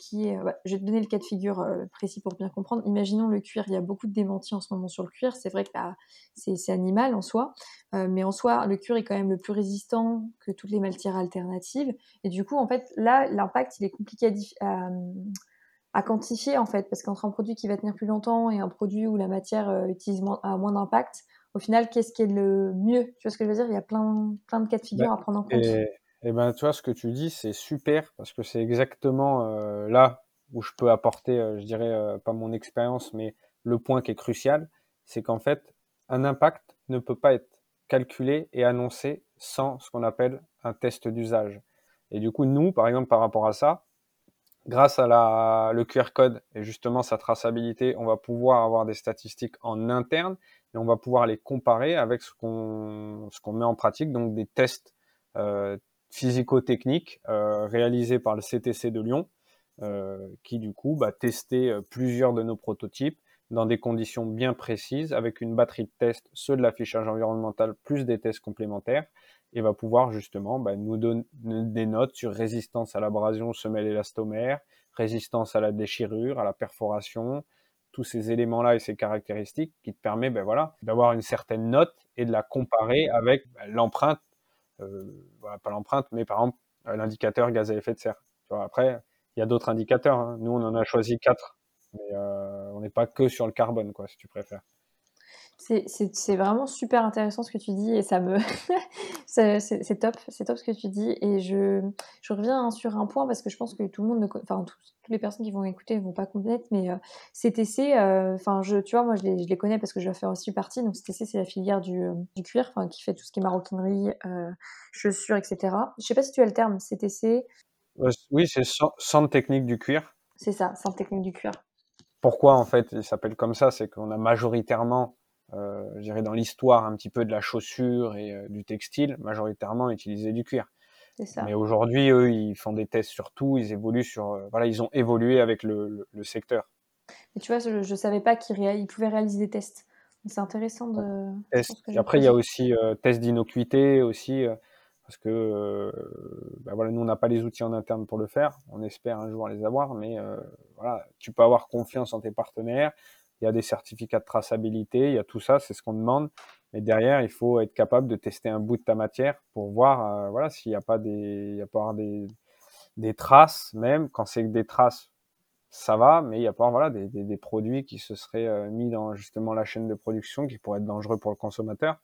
qui est, bah, je vais te donner le cas de figure, précis pour bien comprendre. Imaginons le cuir, il y a beaucoup de démentis en ce moment sur le cuir. C'est vrai que, bah, c'est animal en soi, mais en soi, le cuir est quand même le plus résistant que toutes les matières alternatives et du coup, en fait, là, l'impact, il est compliqué à quantifier, en fait, parce qu'entre un produit qui va tenir plus longtemps et un produit où la matière, utilise a moins d'impact, au final, qu'est-ce qui est le mieux? Tu vois ce que je veux dire? Il y a plein plein de cas de Bah figure à prendre en compte. et et ben, tu vois, ce que tu dis, c'est super parce que c'est exactement, heu, là où je peux apporter, heu, je dirais, heu, pas mon expérience, mais le point qui est crucial, c'est qu'en fait, un impact ne peut pas être calculé et annoncé sans ce qu'on appelle un test d'usage. Et du coup, nous, par exemple, par rapport à ça, grâce à la le QR code et justement sa traçabilité, on va pouvoir avoir des statistiques en interne et on va pouvoir les comparer avec ce qu'on qu'on met en pratique, donc des tests euh, physico-techniques euh, réalisés par le CTC de Lyon, euh, qui du coup bah, testait euh, plusieurs de nos prototypes dans des conditions bien précises, avec une batterie de tests, ceux de l'affichage environnemental, plus des tests complémentaires, et va pouvoir justement bah, nous donner des notes sur résistance à l'abrasion semelle élastomère, résistance à la déchirure, à la perforation, tous ces éléments-là et ces caractéristiques qui te permet ben voilà, d'avoir une certaine note et de la comparer avec ben, l'empreinte, euh, voilà, pas l'empreinte, mais par exemple l'indicateur gaz à effet de serre. Tu vois, après, il y a d'autres indicateurs. Hein. Nous, on en a choisi quatre Mais on n'est pas que sur le carbone, quoi, si tu préfères. C'est vraiment super intéressant ce que tu dis et ça me c'est top, c'est top ce que tu dis et je, je reviens sur un point parce que je pense que tout le monde, enfin toutes les personnes qui vont écouter ne vont pas connaître, mais euh, CTC, euh, enfin je, tu vois, moi je les, je les, connais parce que je vais faire aussi partie. Donc CTC c'est la filière du, euh, du cuir, enfin qui fait tout ce qui est maroquinerie, chaussures, etc. Je sais pas si tu as le terme CTC. Oui, c'est centre technique du cuir. C'est ça, centre technique du cuir. Pourquoi en fait il s'appelle comme ça C'est qu'on a majoritairement euh, je dirais dans l'histoire un petit peu de la chaussure et euh, du textile, majoritairement utilisé du cuir. Ça. Mais aujourd'hui, eux, ils font des tests sur tout, ils évoluent sur, euh, voilà, ils ont évolué avec le, le, secteur. Mais tu vois, je, ne savais pas qu'ils pouvaient réaliser des tests. C'est intéressant de. après, il y a aussi euh, test d'innocuité aussi, parce que bah voilà, nous on n'a pas les outils en interne pour le faire. On espère un jour les avoir, mais voilà, tu peux avoir confiance en tes partenaires il y a des certificats de traçabilité, il y a tout ça, c'est ce qu'on demande. Mais derrière, il faut être capable de tester un bout de ta matière pour voir, euh, voilà, s'il n'y a pas des, il y a pas des, des traces, même quand c'est des traces, ça va, mais il y a pas, voilà, des, des, des produits qui se seraient euh, mis dans justement la chaîne de production qui pourraient être dangereux pour le consommateur.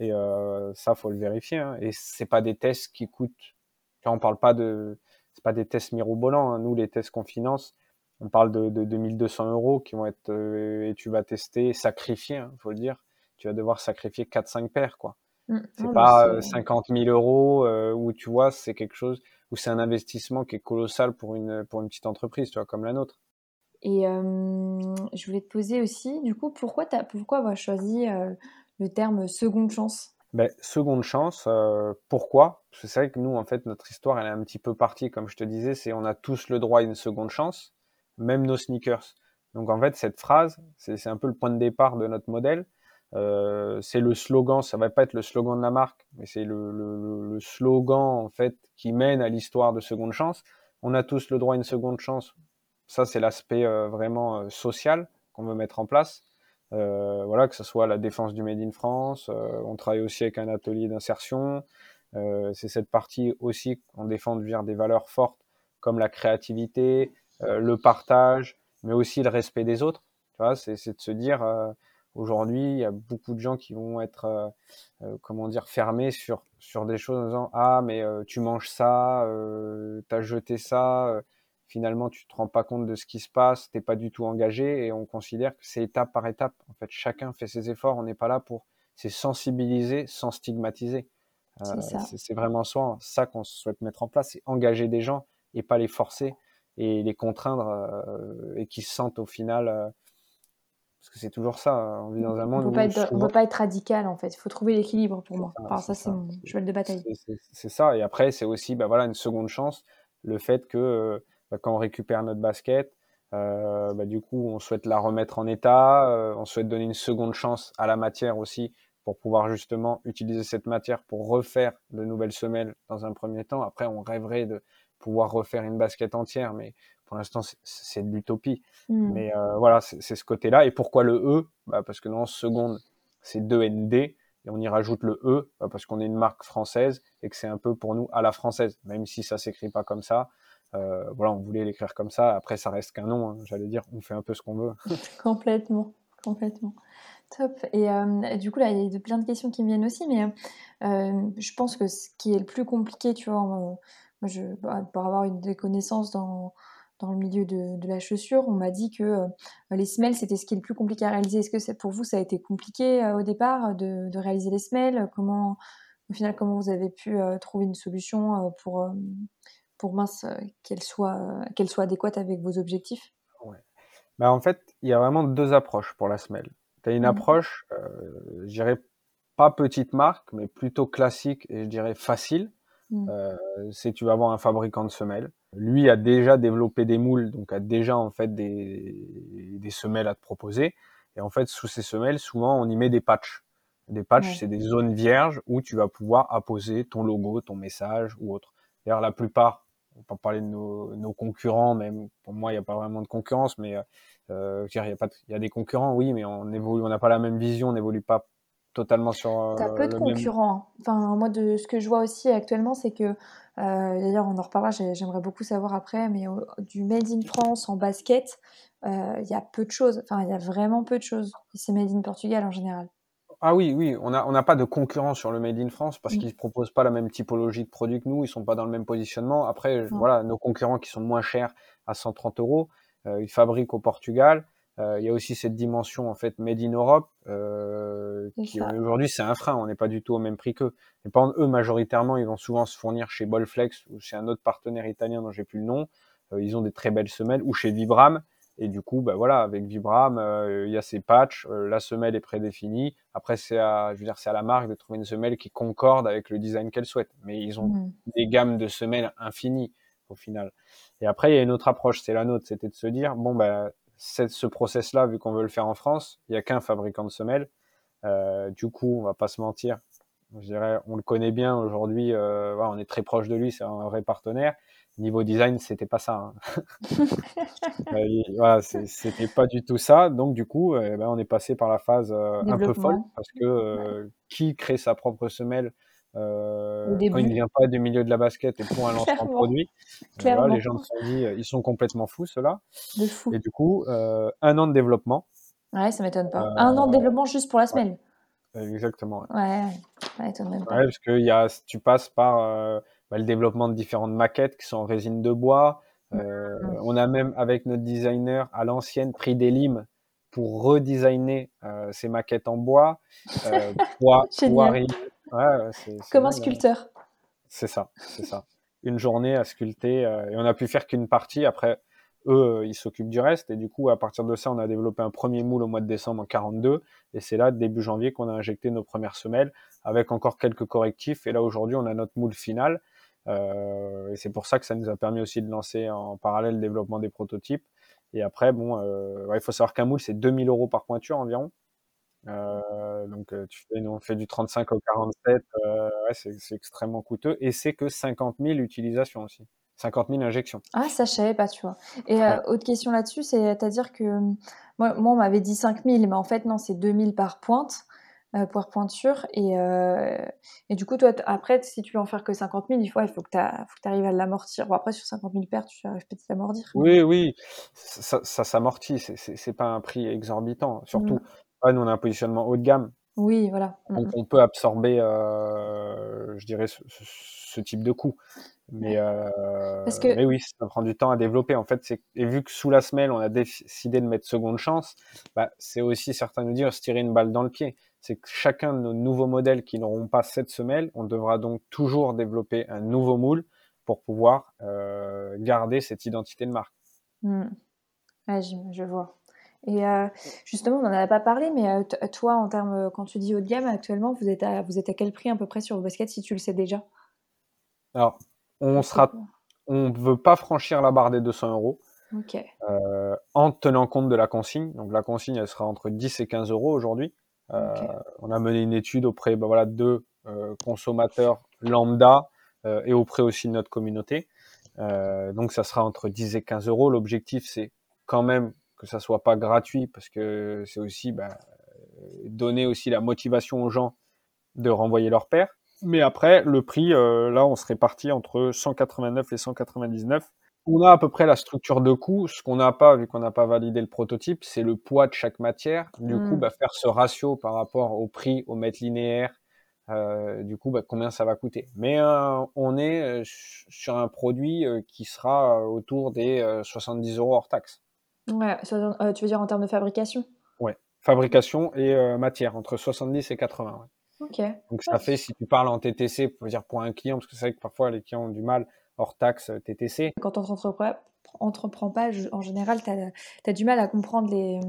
Et euh, ça, faut le vérifier. Hein. Et c'est pas des tests qui coûtent. Quand on parle pas de, c'est pas des tests mirobolants. Hein. Nous, les tests qu'on finance, on parle de, de, 2200 euros qui vont être euh, et tu vas tester, sacrifier, il hein, faut le dire. Tu vas devoir sacrifier 4-5 paires, quoi. Mmh. C'est pas 50 000 euh, euros euh, où tu vois, c'est quelque chose où c'est un investissement qui est colossal pour une pour une petite entreprise, tu vois, comme la nôtre. Et je voulais te poser aussi, du coup, pourquoi as, pourquoi avoir choisi le terme seconde chance ben, seconde chance, pourquoi? Parce que c'est vrai que nous, en fait, notre histoire, elle est un petit peu partie, comme je te disais, c'est on a tous le droit à une seconde chance même nos sneakers. Donc en fait, cette phrase, c'est un peu le point de départ de notre modèle. Euh, c'est le slogan, ça va pas être le slogan de la marque, mais c'est le, slogan en fait qui mène à l'histoire de seconde chance. On a tous le droit à une seconde chance. Ça, c'est l'aspect euh, vraiment euh, social qu'on veut mettre en place. Euh, voilà, que ce soit la défense du Made in France. on travaille aussi avec un atelier d'insertion. c'est cette partie aussi qu'on défend vers des valeurs fortes comme la créativité, euh, le partage, mais aussi le respect des autres. Tu vois, c'est, de se dire euh, aujourd'hui, il y a beaucoup de gens qui vont être, euh, comment dire, fermés sur sur des choses en disant ah mais tu manges ça, tu as jeté ça finalement tu te rends pas compte de ce qui se passe, t'es pas du tout engagé et on considère que c'est étape par étape. En fait, chacun fait ses efforts, on n'est pas là pour c'est sensibiliser sans stigmatiser. c'est vraiment ça, ça qu'on souhaite mettre en place, c'est engager des gens et pas les forcer et les contraindre euh, et qu'ils se sentent au final euh, parce que c'est toujours ça hein, on vit dans un monde on ne peut pas être radical en fait. Il faut trouver l'équilibre pour moi. enfin, ça, c'est mon cheval de bataille. C'est ça. Et après c'est aussi bah, voilà une seconde chance le fait que euh, quand on récupère notre basket euh, bah, du coup on souhaite la remettre en état on souhaite donner une seconde chance à la matière aussi pour pouvoir justement utiliser cette matière pour refaire de nouvelles semelles dans un premier temps après on rêverait de pouvoir refaire une basket entière, mais pour l'instant, c'est de l'utopie. Hmm. Mais euh, voilà, c'est ce côté-là. Et pourquoi le E? Bah Parce que dans seconde, c'est 2ND, et on y rajoute le E, bah parce qu'on est une marque française, et que c'est un peu pour nous à la française, même si ça s'écrit pas comme ça. Euh, voilà, on voulait l'écrire comme ça. Après, ça reste qu'un nom. Hein. J'allais dire, on fait un peu ce qu'on veut. complètement, complètement. Top. Et euh, du coup, là, il y a plein de questions qui me viennent aussi, mais je pense que ce qui est le plus compliqué, tu vois, bah, pour avoir une des connaissances dans, le milieu de, la chaussure, on m'a dit que euh, les semelles, c'était ce qui est le plus compliqué à réaliser. Est-ce que pour vous, ça a été compliqué euh, au départ de, de, réaliser les semelles? Comment, au final, comment vous avez pu euh, trouver une solution pour, pour mince, qu'elle soit, qu'elle soit adéquate avec vos objectifs? Ouais. bah, En fait, il y a vraiment deux approches pour la semelle. Tu as une mmh. approche, je dirais pas petite marque, mais plutôt classique et je dirais facile Mmh. Euh, c'est tu vas avoir un fabricant de semelles. Lui a déjà développé des moules, donc a déjà en fait des, des semelles à te proposer. Et en fait, sous ces semelles, souvent on y met des patchs. Des patchs, c'est des zones vierges où tu vas pouvoir apposer ton logo, ton message ou autre. D'ailleurs, la plupart, on peut parler de nos, nos concurrents, même pour moi, il n'y a pas vraiment de concurrence, mais euh, il y, y a des concurrents, oui, mais on évolue, on n'a pas la même vision, on n'évolue pas totalement sur Tu as peu de même concurrents. Enfin, moi, de ce que je vois aussi actuellement, c'est que, heu, d'ailleurs, on en reparlera, j'ai j'aimerais beaucoup savoir après, mais du made in France en basket, il y a peu de choses. Enfin, il y a vraiment peu de choses c'est made in Portugal en général. Ah oui, oui, on a on n'a pas de concurrent sur le made in France parce Mmh. qu'ils proposent pas la même typologie de produits que nous, ils sont pas dans le même positionnement. Après, voilà, nos concurrents qui sont moins chers à 130 €, heu, ils fabriquent au Portugal. Heu, il y a aussi cette dimension, en fait, made in Europe, c'est qui aujourd'hui, c'est un frein, on n'est pas du tout au même prix qu'eux. Et par exemple, eux, majoritairement, ils vont souvent se fournir chez Bolflex ou chez un autre partenaire italien dont j'ai plus le nom. Ils ont des très belles semelles ou chez Vibram et du coup, bah, voilà, avec Vibram, heu, il y a ces patchs, heu, la semelle est prédéfinie. Après, c'est à, je veux dire, c'est à la marque de trouver une semelle qui concorde avec le design qu'elle souhaite. Mais ils ont Mmh. des gammes de semelles infinies au final. Et après, il y a une autre approche, c'est la nôtre, c'était de se dire, bon, bah, ce process-là, vu qu'on veut le faire en France, il n'y a qu'un fabricant de semelles. Euh, du coup, on va pas se mentir, je dirais, on le connaît bien aujourd'hui, euh, voilà, on est très proche de lui, c'est un vrai partenaire. Niveau design, c'était pas ça. Hein. Voilà, c'était pas du tout ça. Donc du coup, eh ben, on est passé par la phase euh, un peu folle parce que euh, qui crée sa propre semelle euh, quand il ne vient pas du milieu de la basket et pour un lancement de produit, voilà, les gens se sont dit, ils sont complètement fous ceux-là. de fou. Et du coup, un an de développement. Ouais, ça m'étonne pas. Un an de développement juste pour la ouais, semelle? exactement. Ouais, Ouais, pas. Ouais, parce que y a, tu passes par bah, le développement de différentes maquettes qui sont en résine de bois. Euh, on a même, avec notre designer à l'ancienne, pris des limes pour redesigner euh, ces maquettes en bois, euh, Génial. arriver. Ouais, Comme un sculpteur. C'est ça, c'est ça. Une journée à sculpter euh, et on a pu faire qu'une partie. Après, eux, euh, ils s'occupent du reste et du coup, à partir de ça, on a développé un premier moule au mois de décembre en 42 et c'est là, début janvier, qu'on a injecté nos premières semelles avec encore quelques correctifs. Et là, aujourd'hui, on a notre moule final. Euh, et c'est pour ça que ça nous a permis aussi de lancer en parallèle le développement des prototypes. Et après, bon, euh, ouais, il faut savoir qu'un moule, c'est 2000 euros par pointure environ. Euh, donc, euh, tu fais, nous, on fait du 35 au 47, euh, ouais, c'est extrêmement coûteux. Et c'est que 50 000 utilisations aussi. 50 000 injections. Ah, ça, je savais pas, tu vois. Et euh, Ouais. autre question là-dessus, c'est-à-dire que euh, moi, moi, on m'avait dit 5000, mais en fait, non, c'est 2000 par pointe, euh, par pointure. Et, euh, et du coup, toi, après, si tu veux en faire que 50 000, il faut, il faut que tu arrives à l'amortir. Bon, après, sur 50 000 paires, tu arrives peut-être à l'amortir. Oui, oui, ça, ça s'amortit, c'est- pas un prix exorbitant. Surtout, Mm. nous, on a un positionnement haut de gamme, Oui, voilà. Mm, donc mm. on peut absorber, euh, je dirais, ce, type de coût. Mais, euh, Parce que- mais oui, ça prend du temps à développer. En fait, et vu que sous la semelle, on a décidé de mettre seconde chance, bah, c'est aussi certains nous dire se tirer une balle dans le pied. C'est que chacun de nos nouveaux modèles qui n'auront pas cette semelle, on devra donc toujours développer un nouveau moule pour pouvoir euh, garder cette identité de marque. Mm. Ouais, je, je vois. Et euh, justement, on n'en a pas parlé, mais euh, toi, en termes, quand tu dis haut de gamme, actuellement, vous êtes à, vous êtes à quel prix à peu près sur le basket, si tu le sais déjà? Alors, on sera, on veut pas franchir la barre des 200 euros. Euh, en tenant compte de la consigne. Donc la consigne, elle sera entre 10 et 15 euros aujourd'hui. Euh. On a mené une étude auprès ben voilà, de euh, consommateurs lambda euh, et auprès aussi de notre communauté. Donc ça sera entre 10 et 15 euros. L'objectif, c'est quand même que ça soit pas gratuit parce que c'est aussi ben, donner aussi la motivation aux gens de renvoyer leur père. Mais après, le prix, euh, là, on serait parti entre 189 et 199. On a à peu près la structure de coût. Ce qu'on n'a pas, vu qu'on n'a pas validé le prototype, c'est le poids de chaque matière. Du coup, bah, faire ce ratio par rapport au prix, au mètre linéaire, euh, du coup, bah, combien ça va coûter. Mais euh, on est euh, sur un produit qui sera autour des euh, 70 euros hors taxe. Ouais, tu veux dire en termes de fabrication? Ouais, fabrication et matière, entre 70 et 80. Ouais. Ok. Donc ça fait, si tu parles en TTC, pour dire pour un client, parce que c'est vrai que parfois les clients ont du mal hors taxe TTC. Quand on entreprend pas, en général, tu as, as, du mal à comprendre les.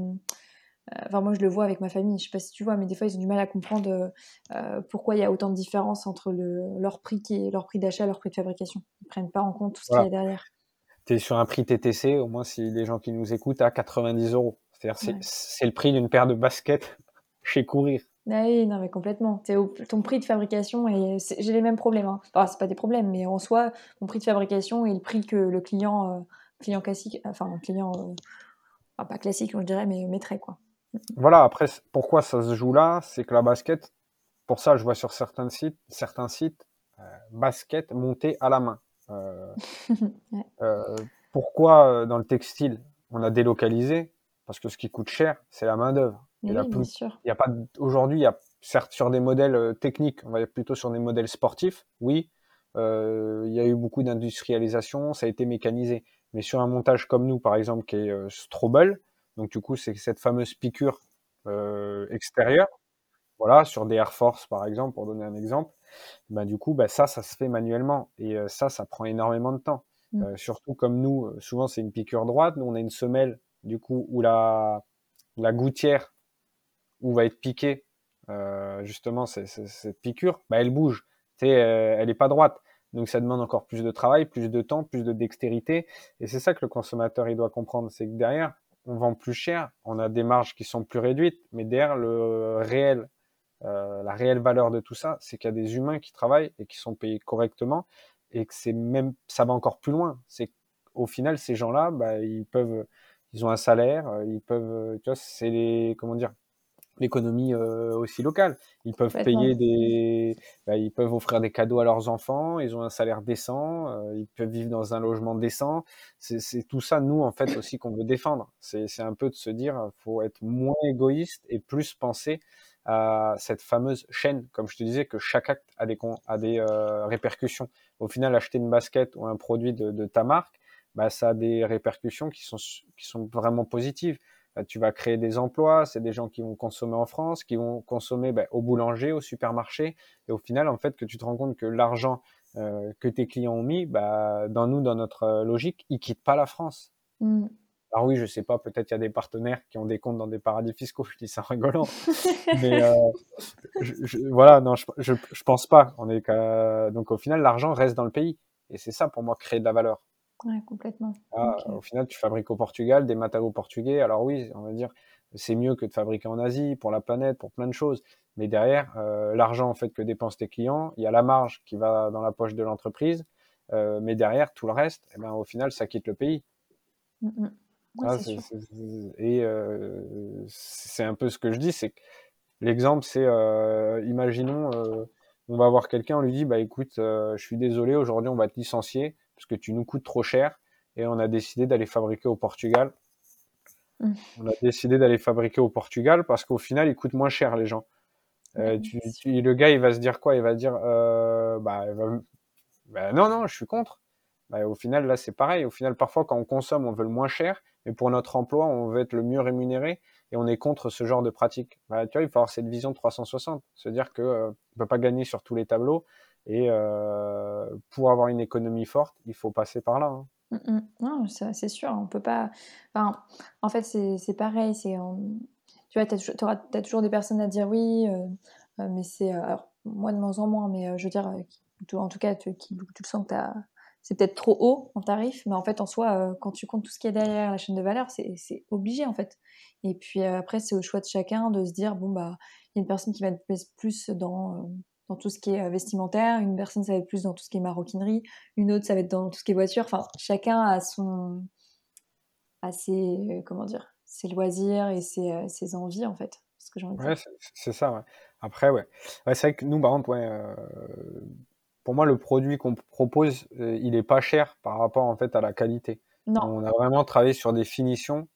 Enfin, moi, je le vois avec ma famille, je sais pas si tu vois, mais des fois, ils ont du mal à comprendre euh, pourquoi il y a autant de différence entre le, leur prix qui est, leur prix d'achat et leur prix de fabrication. Ils prennent pas en compte tout ce voilà. qu'il y a derrière. Tu es sur un prix TTC, au moins si les gens qui nous écoutent, à 90 euros. C'est-à-dire, c'est le prix d'une paire de baskets chez Courir. Ah oui, non, mais complètement. Au, ton prix de fabrication, et j'ai les mêmes problèmes. Hein. Enfin, c'est pas des problèmes, mais en soi, mon prix de fabrication et le prix que le client, euh, client classique, enfin, client, euh, enfin, pas classique, on dirait, mais mettrait, quoi. Voilà, après, pourquoi ça se joue là? C'est que la basket, pour ça, je vois sur certains sites, certains sites, euh, basket montée à la main. Pourquoi dans le textile on a délocalisé? Parce que ce qui coûte cher, c'est la main d'œuvre. Il y a pas aujourd'hui, il y a certes sur des modèles techniques, on va plutôt sur des modèles sportifs, oui. il y a eu beaucoup d'industrialisation, ça a été mécanisé. Mais sur un montage comme nous, par exemple, qui est Strobel, donc du coup, c'est cette fameuse piqûre euh, extérieure. Voilà, sur des Air Force par exemple, pour donner un exemple. Ben, du coup, ben, ça, ça se fait manuellement. Et euh, ça, ça prend énormément de temps. Mmh. Euh, surtout comme nous, euh, souvent c'est une piqûre droite. Nous, on a une semelle, du coup, où la, la gouttière, où va être piquée, euh, justement, cette piqûre, ben, elle bouge. Euh, elle n'est pas droite. Donc ça demande encore plus de travail, plus de temps, plus de dextérité. Et c'est ça que le consommateur il doit comprendre, c'est que derrière, on vend plus cher, on a des marges qui sont plus réduites, mais derrière le réel, euh, la réelle valeur de tout ça, c'est qu'il y a des humains qui travaillent et qui sont payés correctement, et que c'est même, ça va encore plus loin. C'est au final ces gens-là, bah, ils peuvent, ils ont un salaire, ils peuvent, tu vois, c'est les, comment dire, l'économie euh, aussi locale. Ils peuvent payer des, bah, ils peuvent offrir des cadeaux à leurs enfants. Ils ont un salaire décent. Euh, ils peuvent vivre dans un logement décent. C'est tout ça nous en fait aussi qu'on veut défendre. C'est un peu de se dire, faut être moins égoïste et plus penser à cette fameuse chaîne, comme je te disais, que chaque acte a des, a des euh, répercussions. Au final, acheter une basket ou un produit de, de ta marque, bah, ça a des répercussions qui sont, qui sont vraiment positives. Bah, tu vas créer des emplois, c'est des gens qui vont consommer en France, qui vont consommer bah, au boulanger, au supermarché, et au final, en fait, que tu te rends compte que l'argent euh, que tes clients ont mis, bah, dans nous, dans notre euh, logique, ils quittent pas la France. Mm. Alors oui, je sais pas, peut-être il y a des partenaires qui ont des comptes dans des paradis fiscaux, je dis ça en rigolant, mais euh, je, voilà, non, je, je, je, pense pas. On est donc au final, l'argent reste dans le pays, et c'est ça pour moi créer de la valeur. Ouais, complètement. Ah, Au final, tu fabriques au Portugal des matériaux portugais. Alors oui, on va dire, c'est mieux que de fabriquer en Asie pour la planète, pour plein de choses. Mais derrière, euh, l'argent en fait que dépensent tes clients, il y a la marge qui va dans la poche de l'entreprise. Euh, mais derrière, tout le reste, eh ben, au final, ça quitte le pays. Ah, et euh, c'est un peu ce que je dis, c'est l'exemple, c'est, euh, imaginons, on va voir quelqu'un, on lui dit, bah écoute, je suis désolé, aujourd'hui on va te licencier parce que tu nous coûtes trop cher et on a décidé d'aller fabriquer au Portugal. Mmh. On a décidé d'aller fabriquer au Portugal parce qu'au final, il coûte moins cher les gens. Euh, tu, le gars, il va se dire quoi? Il va dire, euh, bah, bah, non, non, je suis contre. Bah, au final, là, c'est pareil. Au final, parfois, quand on consomme, on veut le moins cher, mais pour notre emploi, on veut être le mieux rémunéré et on est contre ce genre de pratique. Bah, tu vois, il faut avoir cette vision 360, se dire que euh, on peut pas gagner sur tous les tableaux et euh, pour avoir une économie forte, il faut passer par là. Hein. Mmh, mmh. C'est sûr, on peut pas. En fait, c'est pareil. C'est tu vois, tu as, toujours des personnes à dire oui, euh, euh, mais c'est alors moi de moins en moins, mais je veux dire, en tout cas, tu, le sens que c'est peut-être trop haut en tarif, mais en fait, en soi, quand tu comptes tout ce qui est derrière la chaîne de valeur, c'est obligé en fait. Et puis après, c'est au choix de chacun de se dire bon bah, il y a une personne qui va être plus dans dans tout ce qui est euh, vestimentaire, une personne ça va être plus dans tout ce qui est maroquinerie, une autre ça va être dans tout ce qui est voiture. Enfin, chacun a son, a ses, euh, comment dire, ses loisirs et ses, euh, ses envies en fait. Ce que j'ai ouais, c'est ça. Ouais. Après, ouais, ouais c'est vrai que nous, par ouais, pour moi, le produit qu'on propose, il est pas cher par rapport en fait à la qualité. Non. On a vraiment travaillé sur des finitions.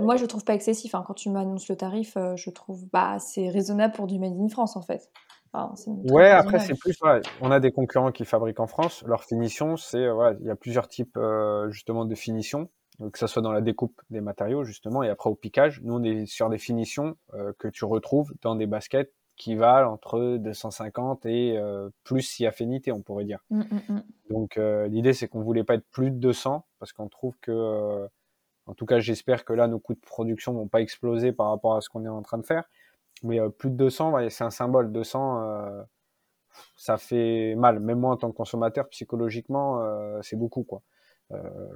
moi, je trouve pas excessif. Hein. Quand tu m'annonces le tarif, je trouve bah, c'est raisonnable pour du Made in France en fait ouais, après, c'est plus, on a des concurrents qui fabriquent en France. Leur finition, c'est, euh, il y a plusieurs types, euh, justement, de finition. Que ce soit dans la découpe des matériaux, justement, et après au piquage. Nous, on est sur des finitions euh, que tu retrouves dans des baskets qui valent entre 250 et plus si affinité, on pourrait dire. Mmh, mmh, mmh. Donc, l'idée, c'est qu'on voulait pas être plus de 200 parce qu'on trouve que, en tout cas, j'espère que là, nos coûts de production vont pas exploser par rapport à ce qu'on est en train de faire. Mais euh, plus de 200, c'est un symbole. 200, euh, ça fait mal. Même moi, en tant que consommateur, psychologiquement, euh, c'est beaucoup. quoi.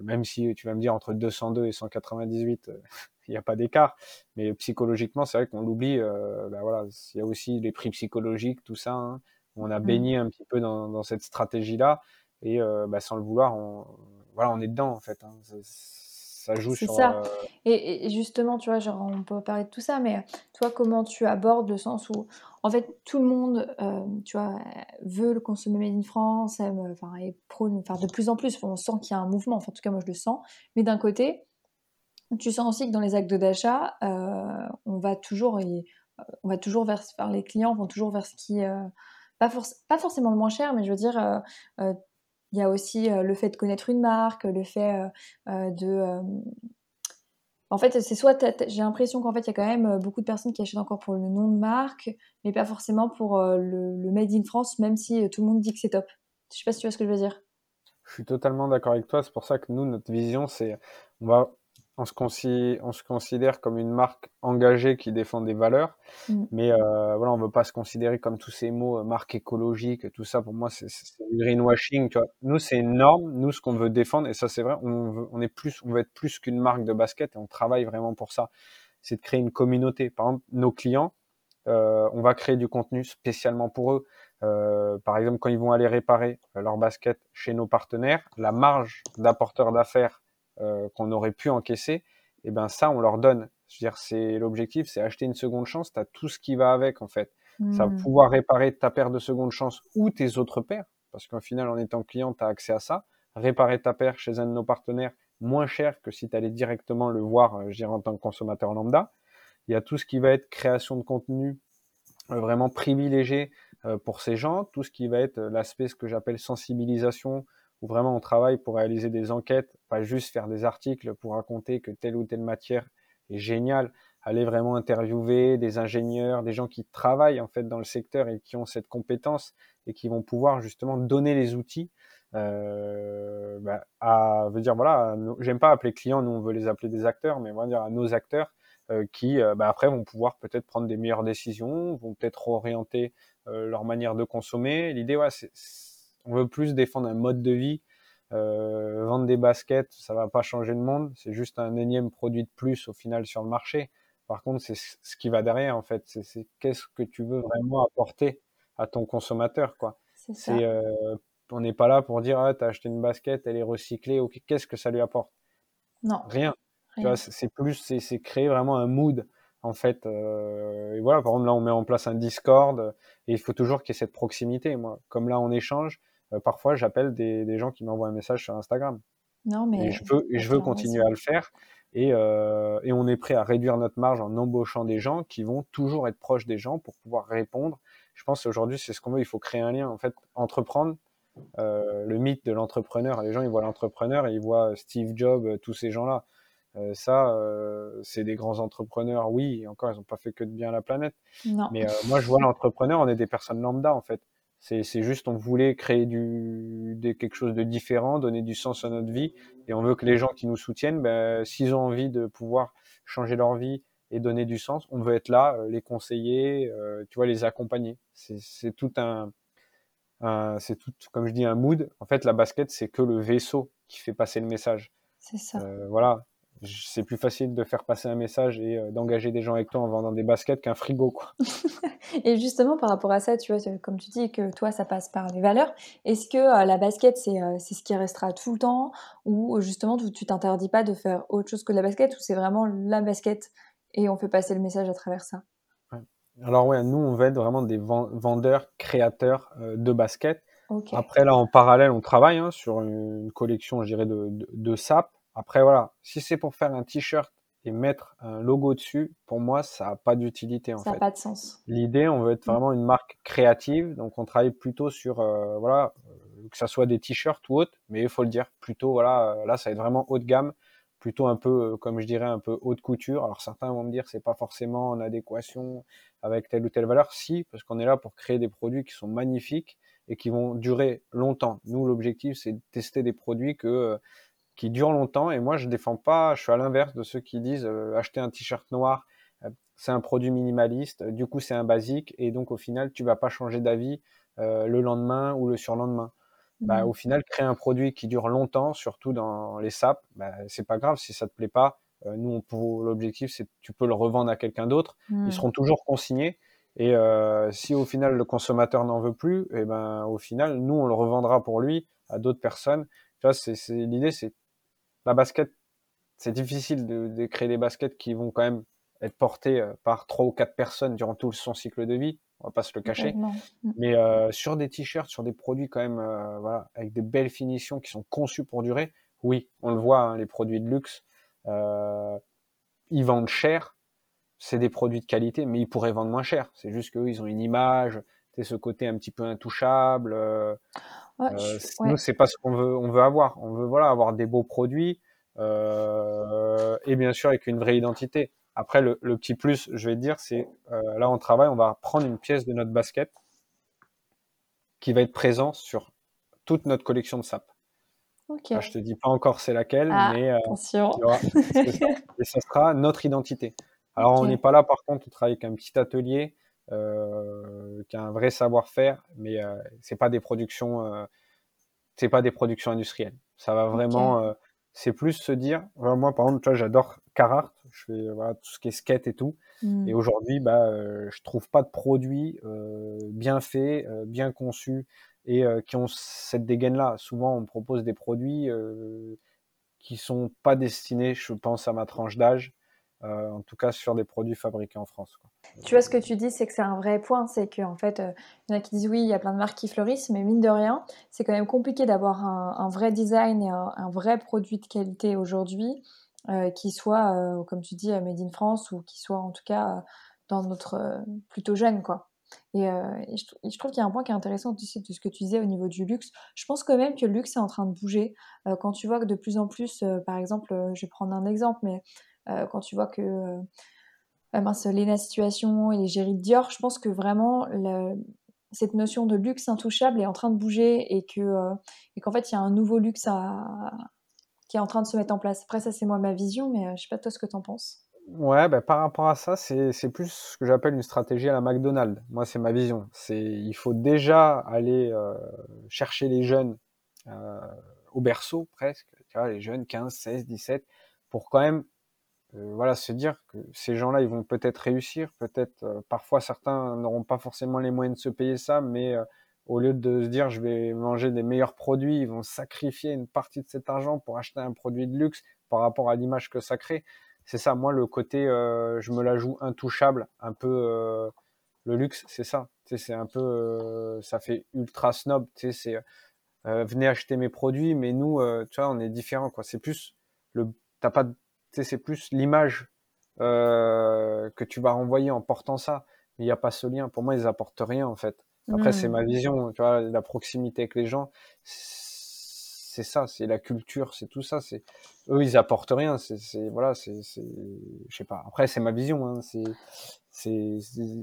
même si tu vas me dire entre 202 et 198, il n'y a pas d'écart. Mais psychologiquement, c'est vrai qu'on l'oublie. Ben voilà, il y a aussi les prix psychologiques, tout ça. Hein. On a mmh. baigné un petit peu dans, dans cette stratégie-là. Et bah, sans le vouloir, on, voilà, on est dedans, en fait. Hein. Ça joue C'est sur, ça. heu et et justement, tu vois, genre, on peut parler de tout ça, mais toi, comment tu abordes le sens où, en fait, tout le monde, hem, tu vois, veut le consommer made in France, aime, enfin et prône, enfin, de plus en plus, on sent qu'il y a un mouvement, enfin, en tout cas, moi, je le sens, mais d'un côté, tu sens aussi que dans les actes d'achat, on va toujours et on va toujours vers enfin, les clients vont toujours vers ce qui, heu, pas forc pas forcément le moins cher, mais je veux dire, il y a aussi, le fait de connaître une marque, le fait, de, en fait, c'est soit j'ai l'impression qu'en fait, il y a quand même, beaucoup de personnes qui achètent encore pour le nom de marque, mais pas forcément pour, le made in France, même si, tout le monde dit que c'est top. Je sais pas si tu vois ce que je veux dire? Je suis totalement d'accord avec toi. C'est pour ça que nous, notre vision, c'est on va on se consi on se considère comme une marque engagée qui défend des valeurs, Mmh. mais heu, voilà, on veut pas se considérer comme tous ces mots, heu, marque écologique, tout ça pour moi c'est du greenwashing, tu vois? Nous, c'est une norme, nous ce qu'on veut défendre et ça c'est vrai, on veut on est plus on veut être plus qu'une marque de basket et on travaille vraiment pour ça. C'est de créer une communauté. Par exemple, nos clients, heu, on va créer du contenu spécialement pour eux. Par exemple, quand ils vont aller réparer, leur basket chez nos partenaires, la marge d'apporteur d'affaires, qu'on aurait pu encaisser et ben, ça, on leur donne. Je veux dire, c'est l'objectif, c'est acheter une seconde chance, tu as tout ce qui va avec, en fait. Ça va Mmh. pouvoir réparer ta paire de seconde chance ou tes autres paires, parce qu'au final, en étant client, tu as accès à ça. Réparer ta paire chez un de nos partenaires, moins cher que si tu allais directement le voir, heu, je dirais en tant que consommateur lambda. Il y a tout ce qui va être création de contenu, heu, vraiment privilégié, pour ces gens. Tout ce qui va être, l'aspect, ce que j'appelle sensibilisation, où vraiment on travaille pour réaliser des enquêtes, pas juste faire des articles pour raconter que telle ou telle matière est géniale. Aller vraiment interviewer des ingénieurs, des gens qui travaillent en fait dans le secteur et qui ont cette compétence et qui vont pouvoir justement donner les outils, heu, bah, à veut dire voilà, j'aime pas appeler clients, nous on veut les appeler des acteurs, mais on va dire à nos acteurs, heu, qui, heu, bah, après vont pouvoir peut-être prendre des meilleures décisions, vont peut-être orienter, heu, leur manière de consommer. L'idée, ouais, c'est on veut plus défendre un mode de vie, heu, vendre des baskets, ça va pas changer le monde, c'est juste un énième produit de plus au final sur le marché. Par contre, c'est ce qui va derrière en fait, c'est qu'est-ce que tu veux vraiment apporter à ton consommateur, quoi. C'est heu, on n'est pas là pour dire: «Ah, tu as acheté une basket, elle est recyclée, OK». Qu'est-ce que ça lui apporte? Non, Rien. C'est plus c'est créer vraiment un mood, en fait, heu et voilà, par exemple, là, on met en place un Discord, et il faut toujours qu'il y ait cette proximité. Moi, comme là, on échange, parfois j'appelle des des gens qui m'envoient un message sur Instagram Non, et mais je veux et je veux continuer à le faire et heu et on est prêt à réduire notre marge en embauchant des gens qui vont toujours être proches des gens pour pouvoir répondre. Je pense aujourd'hui, c'est ce qu'on veut, il faut créer un lien. En fait, entreprendre, heu, le mythe de l'entrepreneur, les gens, ils voient l'entrepreneur et ils voient Steve Jobs, heu, tous ces gens-là. Heu, ça, c'est des grands entrepreneurs, oui et encore, ils ont pas fait que de bien à la planète. Non. Mais, moi, je vois l'entrepreneur, on est des personnes lambda, en fait. C'est c'est juste, on voulait créer du des quelque chose de différent, donner du sens à notre vie et on veut que les gens qui nous soutiennent, bah, s'ils ont envie de pouvoir changer leur vie et donner du sens, on veut être là, heu, les conseiller, heu, tu vois, les accompagner. C'est c'est tout un un c'est tout, comme je dis, un mood. En fait, la basket, c'est que le vaisseau qui fait passer le message. C'est ça. Heu, voilà, c'est plus facile de faire passer un message et heu, d'engager des gens avec toi en vendant des baskets qu'un frigo, quoi. Et justement, par rapport à ça, tu vois, comme tu dis que toi, ça passe par les valeurs. Est-ce que, heu, la basket, c'est, c'est ce qui restera tout le temps? Ou justement, tu t'interdis pas de faire autre chose que la basket? Ou c'est vraiment la basket et on fait passer le message à travers ça? Ouais. Alors ouais, nous, on va être vraiment des ven vendeurs, créateurs, heu, de baskets. Après là, en parallèle, on travaille, hein, sur une collection, je dirais, de de de sapes. Après voilà, si c'est pour faire un t-shirt et mettre un logo dessus, pour moi, ça a pas d'utilité, en Ça a fait. pas de sens. L'idée, on veut être Mmh. vraiment une marque créative, donc on travaille plutôt sur, heu, voilà, heu, que ça soit des t-shirts ou autre, mais il faut le dire, plutôt voilà, heu, là, ça va être vraiment haut de gamme, plutôt un peu, comme je dirais, un peu haute couture. Alors certains vont me dire: «C'est pas forcément en adéquation avec telle ou telle valeur». Si, parce qu'on est là pour créer des produits qui sont magnifiques et qui vont durer longtemps. Nous, l'objectif, c'est de tester des produits que, qui durent longtemps et moi, je défends pas je suis à l'inverse de ceux qui disent, heu: «Acheter un t-shirt noir, heu, c'est un produit minimaliste, du coup, c'est un basique et donc au final, tu vas pas changer d'avis, heu, le lendemain ou le surlendemain». Bah, Mmh. au final, créer un produit qui dure longtemps, surtout dans les sapes, bah, c'est pas grave si ça te plaît pas. Nous, l'objectif, c'est que tu peux le revendre à quelqu'un d'autre. Ils Mmh. seront toujours consignés et si au final le consommateur n'en veut plus et ben, au final, nous, on le revendra pour lui à d'autres personnes. Tu vois, c'est l'idée, c'est la basket, c'est difficile de, créer des baskets qui vont quand même être portées par trois ou quatre personnes durant tout son cycle de vie. On va pas se le cacher. Mm. Mais sur des t-shirts, sur des produits quand même, voilà, avec des belles finitions qui sont conçues pour durer, oui, on le voit, hein, les produits de luxe, ils vendent cher. C'est des produits de qualité, mais ils pourraient vendre moins cher. C'est juste qu'eux, ils ont une image, c'est ce côté un petit peu intouchable. Euh, nous, c'est pas ce qu'on veut, on veut avoir. On veut voilà avoir des beaux produits euh, et bien sûr avec une vraie identité. Après, le, petit plus, je vais te dire, c'est euh, là on travaille, on va prendre une pièce de notre basket qui va être présent sur toute notre collection de SAP. Okay. je te dis pas encore c'est laquelle, ah, mais attention. et ça sera notre identité. Alors on n'est pas là par contre, on travaille avec un petit atelier qui a un vrai savoir-faire, mais euh, c'est pas des productions, euh, c'est pas des productions industrielles. Ça va vraiment, c'est plus se dire, moi par exemple, j'adore Carhartt, je fais voilà, tout ce qui est skate et tout, mmh. et aujourd'hui, bah, je trouve pas de produits bien faits, bien conçus et qui ont cette dégaine-là. Souvent, on me propose des produits qui sont pas destinés, je pense, à ma tranche d'âge, en tout cas sur des produits fabriqués en France. Tu vois, ce que tu dis, c'est que c'est un vrai point. C'est qu'en fait, euh, il y en a qui disent oui, il y a plein de marques qui fleurissent, mais mine de rien, c'est quand même compliqué d'avoir un, vrai design et un, vrai produit de qualité aujourd'hui euh, qui soit, euh, comme tu dis, made in France ou qui soit en tout cas dans notre plutôt jeune, quoi. Et, je, trouve qu'il y a un point qui est intéressant de ce que tu disais au niveau du luxe. Je pense quand même que le luxe est en train de bouger. quand tu vois que de plus en plus, par exemple, je vais prendre un exemple, mais quand tu vois que euh, mince, Lena Situation et les Géry Dior, je pense que vraiment cette notion de luxe intouchable est en train de bouger et que euh, qu'en fait il y a un nouveau luxe qui est en train de se mettre en place. Après ça c'est moi ma vision, mais euh, je sais pas toi ce que tu en penses. Ouais, bah, par rapport à ça, c'est plus ce que j'appelle une stratégie à la McDonald's. Moi, c'est ma vision. Il faut déjà aller chercher les jeunes au berceau presque, tu vois, les jeunes 15, 16, 17, pour quand même euh, voilà, se dire que ces gens-là, ils vont peut-être réussir, peut-être euh, parfois certains n'auront pas forcément les moyens de se payer ça, mais euh, au lieu de se dire je vais manger des meilleurs produits, ils vont sacrifier une partie de cet argent pour acheter un produit de luxe par rapport à l'image que ça crée. C'est ça, moi le côté je me la joue intouchable, un peu le luxe, c'est ça. C'est un peu ça fait ultra snob, c'est venez acheter mes produits, mais nous tu vois, on est différent quoi. C'est plus le t'as pas c'est plus l'image euh, que tu vas renvoyer en portant ça. Il n'y a pas ce lien. Pour moi, ils apportent rien en fait. Après, c'est ma vision. Tu vois, la proximité avec les gens, c'est ça, c'est la culture, c'est tout ça. C'est eux, ils apportent rien. C'est voilà, c'est je sais pas. Après, c'est ma vision. Hein. C'est c'est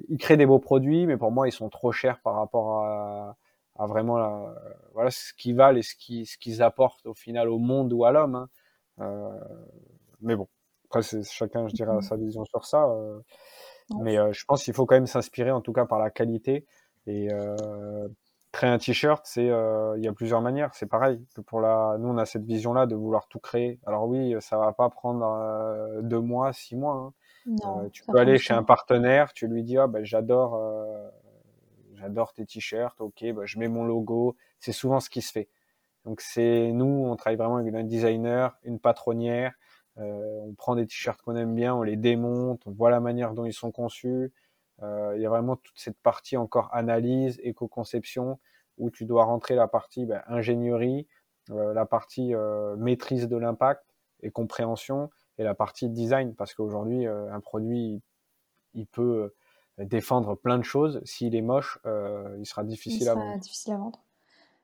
ils créent des beaux produits, mais pour moi, ils sont trop chers par rapport à, à vraiment la, voilà ce qu'ils valent et ce qu'ils ce qu'ils apportent au final au monde ou à l'homme. Hein. Euh, mais bon, après, chacun, je dirais, a mmh sa vision sur ça. Euh. mais euh, je pense qu'il faut quand même s'inspirer, en tout cas, par la qualité. Et euh, créer un t-shirt, c'est, il y a plusieurs manières. C'est pareil que pour la, nous, on a cette vision-là de vouloir tout créer. Alors oui, ça va pas prendre deux mois, six mois. Hein. tu peux aller chez un partenaire, tu lui dis, ah, ben, j'adore, j'adore tes t-shirts. Ok, ben, je mets mon logo. C'est souvent ce qui se fait. Donc c'est nous, on travaille vraiment avec un designer, une patronnière, on prend des t-shirts qu'on aime bien, on les démonte, on voit la manière dont ils sont conçus. Euh, il y a vraiment toute cette partie encore analyse, éco-conception, où tu dois rentrer la partie ben, ingénierie, euh, la partie maîtrise de l'impact et compréhension, et la partie design, parce qu'aujourd'hui, un produit, il peut défendre plein de choses. S'il est moche, il sera difficile à vendre. difficile à vendre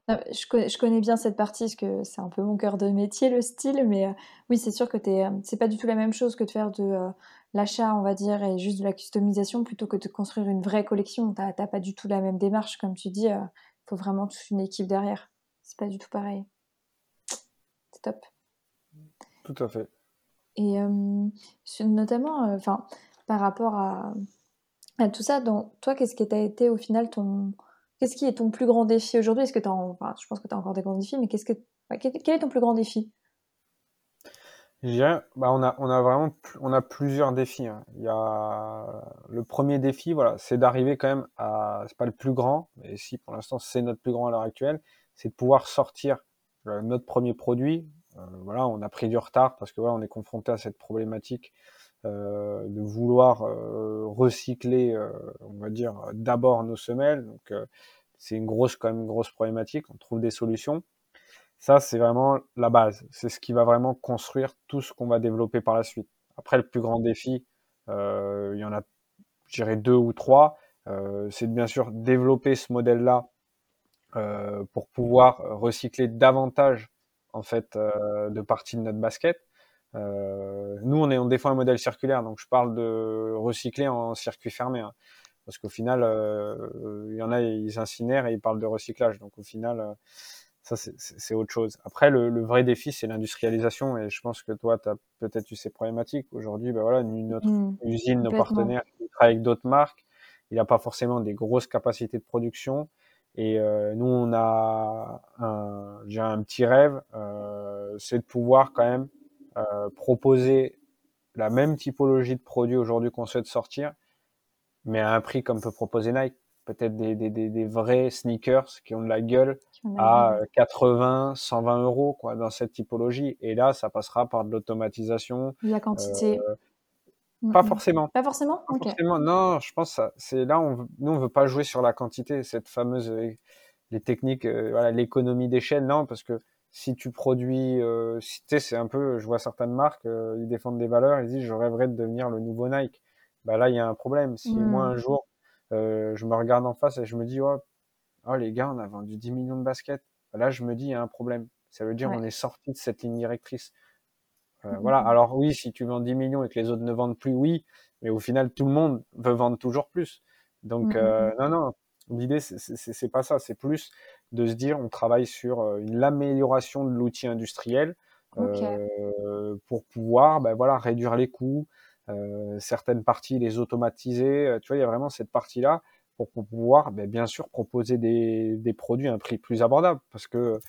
je, connais, bien cette partie parce que c'est un peu mon cœur de métier, le style, mais euh, oui, c'est sûr que euh, c'est pas du tout la même chose que de faire de euh, l'achat, on va dire, et juste de la customisation plutôt que de construire une vraie collection. T'as pas du tout la même démarche, comme tu dis, il faut vraiment toute une équipe derrière. C'est pas du tout pareil. C'est top. Tout à fait. Et notamment, enfin, par rapport à, à, tout ça, dans, toi, qu'est-ce qui t'a été au final ton Qu'est-ce qui est ton plus grand défi aujourd'hui? Est-ce que enfin, je pense que tu as encore des grands défis, mais qu'est-ce que, quel est ton plus grand défi? Bah on a, on a vraiment, on a plusieurs défis. Hein. Il y a le premier défi, voilà, c'est d'arriver quand même à, c'est pas le plus grand, mais si pour l'instant c'est notre plus grand à l'heure actuelle, c'est de pouvoir sortir euh, notre premier produit, euh, voilà, on a pris du retard parce que voilà, on est confronté à cette problématique euh, de vouloir euh, recycler, euh, on va dire, d'abord nos semelles. Donc, c'est une grosse, quand même, grosse problématique. On trouve des solutions. Ça, c'est vraiment la base. C'est ce qui va vraiment construire tout ce qu'on va développer par la suite. Après, le plus grand défi, il y en a, je dirais, deux ou trois. c'est bien sûr développer ce modèle-là pour pouvoir recycler davantage en fait de parties de notre basket. Euh, nous, on, est, on défend un modèle circulaire, donc je parle de recycler en circuit fermé. Hein, parce qu'au final, euh, il y en a, ils incinèrent et ils parlent de recyclage. Donc au final, euh, ça, c'est autre chose. Après, le, le vrai défi, c'est l'industrialisation. Et je pense que toi, tu as peut-être eu ces problématiques. Aujourd'hui, ben voilà, notre mmh, usine, nos partenaires qui travaillent avec d'autres marques, il n'a pas forcément des grosses capacités de production. Et euh, nous, on a un, un petit rêve, euh, c'est de pouvoir quand même euh, proposer la même typologie de produits aujourd'hui qu'on souhaite sortir, mais à un prix comme peut proposer Nike. Peut-être des, des, des, vrais sneakers qui ont de la gueule à 80, 120 euros quoi, dans cette typologie. Et là, ça passera par de l'automatisation. La quantité. Euh, pas forcément. Pas forcément, Non, je pense que c'est là, on, nous, on veut pas jouer sur la quantité, cette fameuse, euh, les techniques, voilà, l'économie d'échelle, non, parce que si tu produis, euh, tu sais, c'est un peu, je vois certaines marques, euh, ils défendent des valeurs, ils disent, je rêverais de devenir le nouveau Nike. Bah là, il y a un problème. Si moi, un jour, euh, je me regarde en face et je me dis, oh, oh, les gars, on a vendu 10 millions de baskets. Bah là, je me dis, il y a un problème. Ça veut dire, on est sorti de cette ligne directrice. Euh, voilà. Mmh. Alors oui, si tu vends 10 millions et que les autres ne vendent plus, oui. Mais au final, tout le monde veut vendre toujours plus. Donc, mmh, non, non. L'idée, c'est pas ça. C'est plus de se dire on travaille sur euh, l'amélioration de l'outil industriel euh, pour pouvoir ben voilà, réduire les coûts, euh, certaines parties les automatiser. Tu vois, il y a vraiment cette partie-là pour, pouvoir ben, bien sûr proposer des, des, produits à un prix plus abordable parce que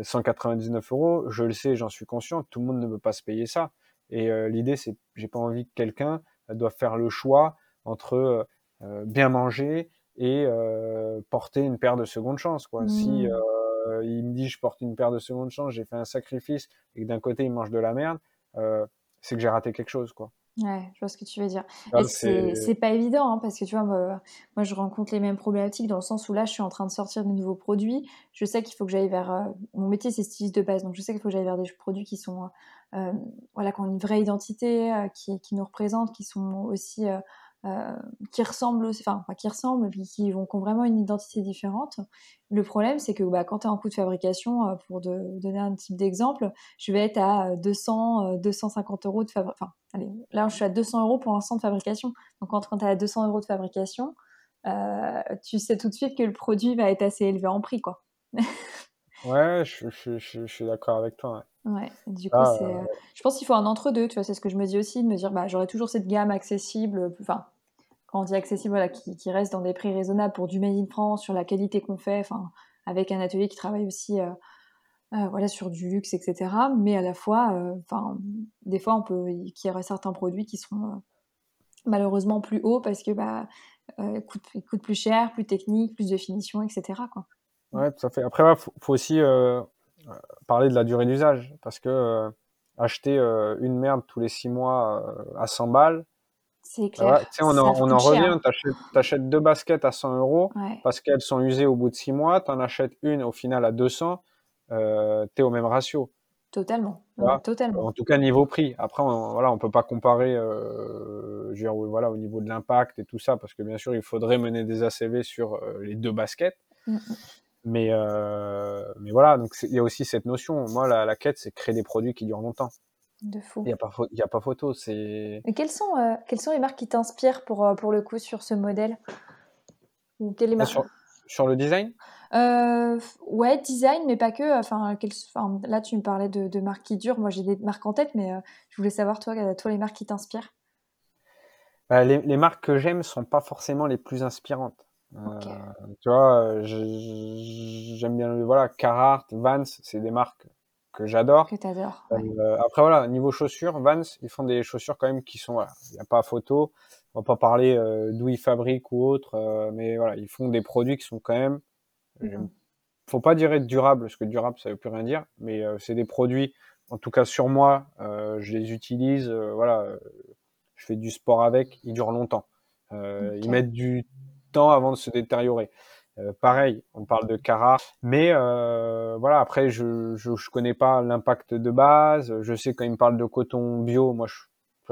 199 euros, je le sais, j'en suis conscient, tout le monde ne veut pas se payer ça. Et l'idée, c'est, j'ai pas envie que quelqu'un doive faire le choix entre bien manger et euh, porter une paire de seconde chance. Quoi. Si mmh. euh, il me dit je porte une paire de seconde chance, j'ai fait un sacrifice et que d'un côté il mange de la merde, euh, c'est que j'ai raté quelque chose. Quoi. Ouais, je vois ce que tu veux dire. c'est pas évident, hein, parce que tu vois, moi, moi, je rencontre les mêmes problématiques dans le sens où là, je suis en train de sortir de nouveaux produits. Je sais qu'il faut que j'aille vers. Mon métier, c'est styliste de base, donc je sais qu'il faut que j'aille vers des produits qui sont. Voilà, qui ont une vraie identité, qui, qui, nous représentent, qui sont aussi qui ressemblent enfin qui ressemblent, qui, vont, qui ont vraiment une identité différente. Le problème, c'est que bah, quand tu es en coût de fabrication, euh, pour de, donner un type d'exemple, je vais être à 200, 250 euh, euros de fabrication. Allez, là, je suis à 200 euros pour l'instant de fabrication. Donc, quand, tu es à 200 euros de fabrication, tu sais tout de suite que le produit va être assez élevé en prix, quoi. ouais, je, suis d'accord avec toi. Ouais, du coup, ah, c'est, euh, je pense qu'il faut un entre-deux, tu vois, c'est ce que je me dis aussi, de me dire, bah, j'aurai toujours cette gamme accessible, enfin, quand on dit accessible, voilà, qui, qui, reste dans des prix raisonnables pour du Made in France, sur la qualité qu'on fait, enfin, avec un atelier qui travaille aussi, euh, euh, voilà, sur du luxe, etc. Mais à la fois, enfin, des fois, on peut, qu'il y aurait certains produits qui seront malheureusement plus hauts parce que, bah, coûtent, coûtent, plus cher, plus technique, plus de finition, etc. Quoi. Ouais, tout à fait. Après, il faut, faut, aussi parler de la durée d'usage parce que euh, acheter euh, une merde tous les six mois euh, à 100 balles, c'est clair. on, en, on en revient, tu achètes, deux baskets à 100 euros parce qu'elles sont usées au bout de six mois, tu en achètes une au final à 200, tu es au même ratio. Totalement. Totalement. En tout cas, niveau prix. Après, on, voilà, on peut pas comparer euh, dire, voilà, au niveau de l'impact et tout ça, parce que bien sûr, il faudrait mener des ACV sur les deux baskets. Mm, mm. Mais, euh, mais voilà, donc il y a aussi cette notion. Moi, la, la quête, c'est créer des produits qui durent longtemps. De fou. Il n'y a, pas, y a pas photo. C'est... Et quelles sont, euh, quelles sont les marques qui t'inspirent pour, euh, pour le coup sur ce modèle? Ou quelles marques sur, sur, le design? Euh, Ouais, design, mais pas que. Enfin, enfin, là, tu me parlais de, de, marques qui durent. Moi, j'ai des marques en tête, mais je voulais savoir, toi, toi, les marques qui t'inspirent. Bah, les, les, marques que j'aime sont pas forcément les plus inspirantes. Euh, tu vois, j'aime bien, voilà, Carhartt, Vans, c'est des marques que j'adore. Que t'adores. Euh, après, voilà, niveau chaussures, Vans, ils font des chaussures quand même qui sont, il n'y a pas photo. On va pas parler euh, d'où ils fabriquent ou autre, mais voilà, ils font des produits qui sont quand même, mmh faut pas dire durable, parce que durable, ça veut plus rien dire, mais c'est des produits en tout cas sur moi, je les utilise, voilà, je fais du sport avec, ils durent longtemps. Ils mettent du temps avant de se détériorer. pareil, on parle de Cara, mais voilà. Après, je, je, connais pas l'impact de base. Je sais quand ils me parlent de coton bio, moi je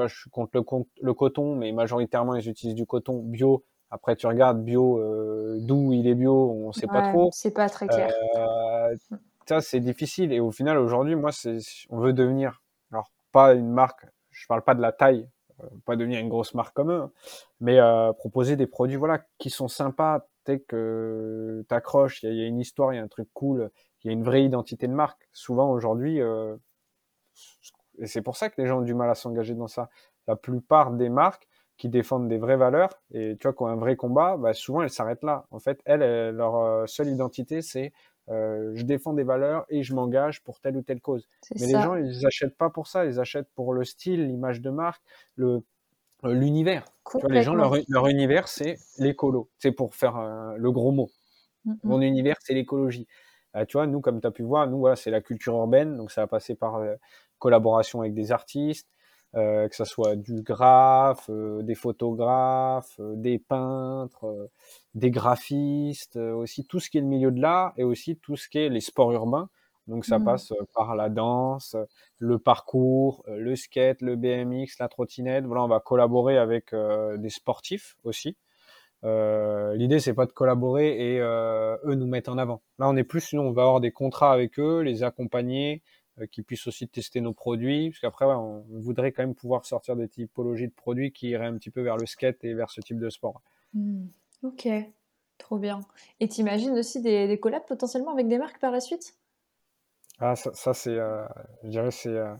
je suis contre le, le, coton, mais majoritairement, ils utilisent du coton bio. Après, tu regardes bio, euh, d'où il est bio, on sait pas trop. C'est pas très clair. Euh, ça, c'est difficile. Et au final, aujourd'hui, moi, c'est, on veut devenir, alors pas une marque, je parle pas de la taille, euh, pas devenir une grosse marque comme eux, hein, mais euh, proposer des produits, voilà, qui sont sympas, dès que t'accroches, il y, y, a une histoire, il y a un truc cool, il y a une vraie identité de marque. Souvent, aujourd'hui, euh, et c'est pour ça que les gens ont du mal à s'engager dans ça. La plupart des marques qui défendent des vraies valeurs et tu vois, qui ont un vrai combat, bah, souvent elles s'arrêtent là. En fait, elles, leur euh, seule identité, c'est euh, je défends des valeurs et je m'engage pour telle ou telle cause. Mais les gens, ils achètent pas pour ça, ils achètent pour le style, l'image de marque, le euh, l'univers. les gens, leur, leur univers, c'est l'écolo. C'est pour faire euh, le gros mot. Mon univers, c'est l'écologie. tu vois, nous, comme tu as pu voir, nous, voilà, c'est la culture urbaine, donc ça va passer par collaboration avec des artistes, euh, que ce soit du graphe, euh, des photographes, euh, des peintres, des graphistes, aussi tout ce qui est le milieu de l'art et aussi tout ce qui est les sports urbains. Donc ça mmh. passe par la danse, le parcours, le skate, le BMX, la trottinette. Voilà, on va collaborer avec des sportifs aussi. L'idée c'est pas de collaborer et eux nous mettre en avant. Là on est plus, sinon on va avoir des contrats avec eux, les accompagner, euh, qui puissent aussi tester nos produits, parce qu'après, on voudrait quand même pouvoir sortir des typologies de produits qui iraient un petit peu vers le skate et vers ce type de sport. Hmm. Ok, trop bien. Et tu imagines aussi des, des, collabs potentiellement avec des marques par la suite? Ah, ça, ça c'est, euh, je dirais, c'est, euh,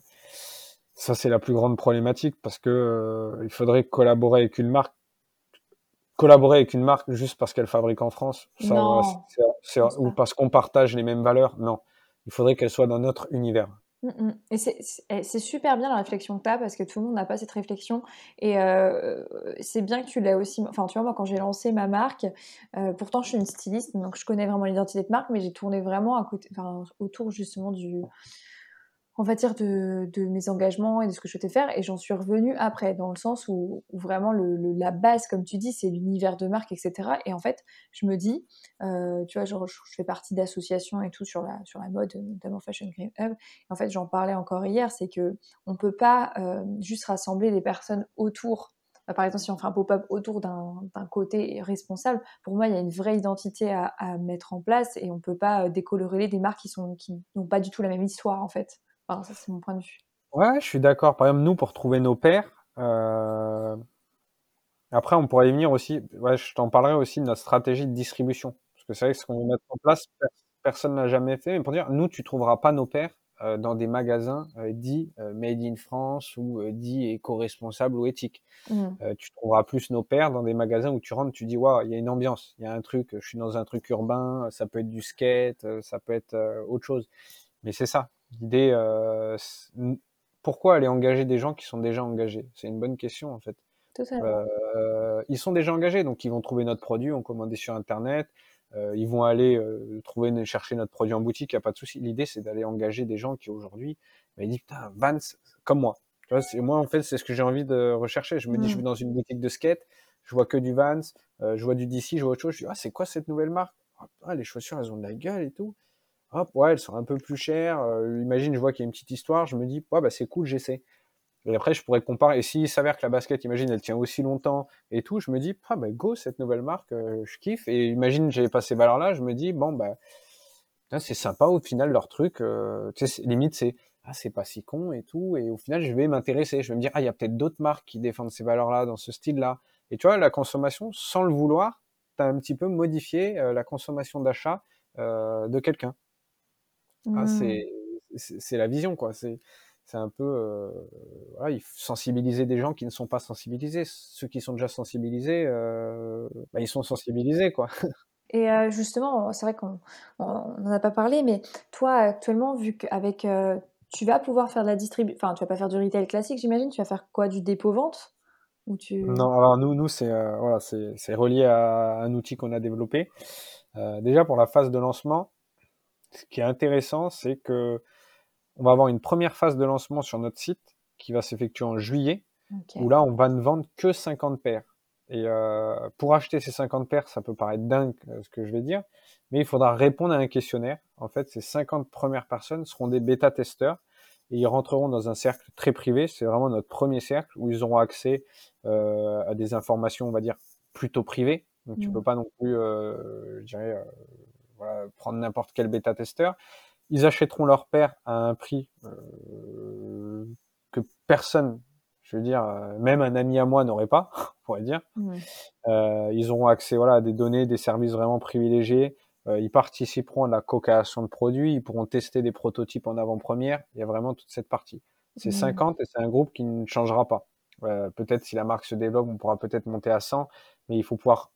ça c'est la plus grande problématique, parce que il faudrait collaborer avec une marque collaborer avec une marque juste parce qu'elle fabrique en France, ça, ou parce qu'on partage les mêmes valeurs, non. Il faudrait qu'elle soit dans notre univers. Mm, mm. Et eh, c'est super bien la réflexion que tu as parce que tout le monde n'a pas cette réflexion. Et euh, c'est bien que tu l'aies aussi. Enfin, tu vois, moi, quand j'ai lancé ma marque, euh, pourtant je suis une styliste, donc je connais vraiment l'identité de marque, mais j'ai tourné vraiment autour justement du, on va dire, de, de, mes engagements et de ce que je souhaitais faire. Et j'en suis revenue après, dans le sens où, vraiment le, la base, comme tu dis, c'est l'univers de marque, etc. Et en fait, je me dis, euh, tu vois, genre, je, fais partie d'associations et tout sur la, sur la mode, notamment Fashion Green Hub. Et en fait, j'en parlais encore hier, c'est que on peut pas euh, juste rassembler des personnes autour bah, par exemple, si on fait un pop-up autour d'un côté responsable, pour moi, il y a une vraie identité à, à mettre en place et on peut pas euh, décolorer des marques qui sont qui n'ont pas du tout la même histoire en fait ça, c'est mon point de vue. Ouais, je suis d'accord. Par exemple, nous, pour trouver nos pairs, euh, après, on pourrait y venir aussi. Ouais, je t'en parlerai aussi de notre stratégie de distribution. Parce que c'est vrai que ce qu'on veut mettre en place, personne n'a jamais fait. Mais pour dire, nous, tu trouveras pas nos pairs euh, dans des magasins euh, dits Made in France ou dits éco-responsables ou éthiques. Mmh. tu trouveras plus nos pairs dans des magasins où tu rentres, tu dis, waouh, il y a une ambiance, il y a un truc, je suis dans un truc urbain, ça peut être du skate, ça peut être autre chose. Mais c'est ça, L'idée, euh, pourquoi aller engager des gens qui sont déjà engagés? C'est une bonne question en fait. Euh, ils sont déjà engagés, donc ils vont trouver notre produit, on commander sur Internet, euh, ils vont aller euh, trouver, chercher notre produit en boutique, il n'y a pas de souci. L'idée, c'est d'aller engager des gens qui aujourd'hui me disent, putain, Vans, comme moi. Tu vois, moi, en fait, c'est ce que j'ai envie de rechercher. Je me dis, je mmh. vais dans une boutique de skate, je vois que du Vans, je vois du DC, je vois autre chose, je dis, ah, c'est quoi cette nouvelle marque? Ah, Les chaussures, elles ont de la gueule et tout hop, ouais, elles sont un peu plus chères. Euh, imagine, je vois qu'il y a une petite histoire, je me dis, ouais, bah c'est cool, j'essaie. Et après, je pourrais comparer. Et s'il s'avère que la basket, imagine, elle tient aussi longtemps et tout, je me dis, ah bah go, cette nouvelle marque, euh, je kiffe. Et imagine, j'ai pas ces valeurs-là, je me dis, bon, bah, c'est sympa au final leur truc. Euh, limite, c'est, ah, c'est pas si con et tout. Et au final, je vais m'intéresser. Je vais me dire, ah, il y a peut-être d'autres marques qui défendent ces valeurs-là dans ce style-là. Et tu vois, la consommation, sans le vouloir, tu as un petit peu modifié la consommation d'achat de quelqu'un. Ah, mmh. c'est la vision, quoi. C'est un peu. Euh, voilà, il faut sensibiliser des gens qui ne sont pas sensibilisés. Ceux qui sont déjà sensibilisés, euh, bah, ils sont sensibilisés, quoi. Et euh, justement, c'est vrai qu'on n'en a pas parlé, mais toi, actuellement, vu qu'avec. tu vas pouvoir faire de la distribution. Enfin, tu vas pas faire du retail classique, j'imagine. Tu vas faire quoi Du dépôt-vente Ou tu... Non, alors nous, nous c'est voilà, c'est relié à un outil qu'on a développé. déjà, pour la phase de lancement, ce qui est intéressant, c'est que on va avoir une première phase de lancement sur notre site qui va s'effectuer en juillet, où là, on va ne vendre que 50 paires. Et euh, pour acheter ces 50 paires, ça peut paraître dingue euh, ce que je vais dire, mais il faudra répondre à un questionnaire. En fait, ces 50 premières personnes seront des bêta-testeurs et ils rentreront dans un cercle très privé. C'est vraiment notre premier cercle où ils auront accès euh, à des informations, on va dire, plutôt privées. Donc, tu mmh. peux pas non plus, euh, je dirais, voilà, prendre n'importe quel bêta-testeur. Ils achèteront leur paire à un prix euh, que personne je veux dire, euh, même un ami à moi n'aurait pas, on pourrait dire. Euh, ils auront accès voilà, à des données, des services vraiment privilégiés. Euh, ils participeront à la co-création de produits, ils pourront tester des prototypes en avant-première. Il y a vraiment toute cette partie. C'est 50 et c'est un groupe qui ne changera pas. peut-être si la marque se développe, on pourra peut-être monter à 100, mais il faut pouvoir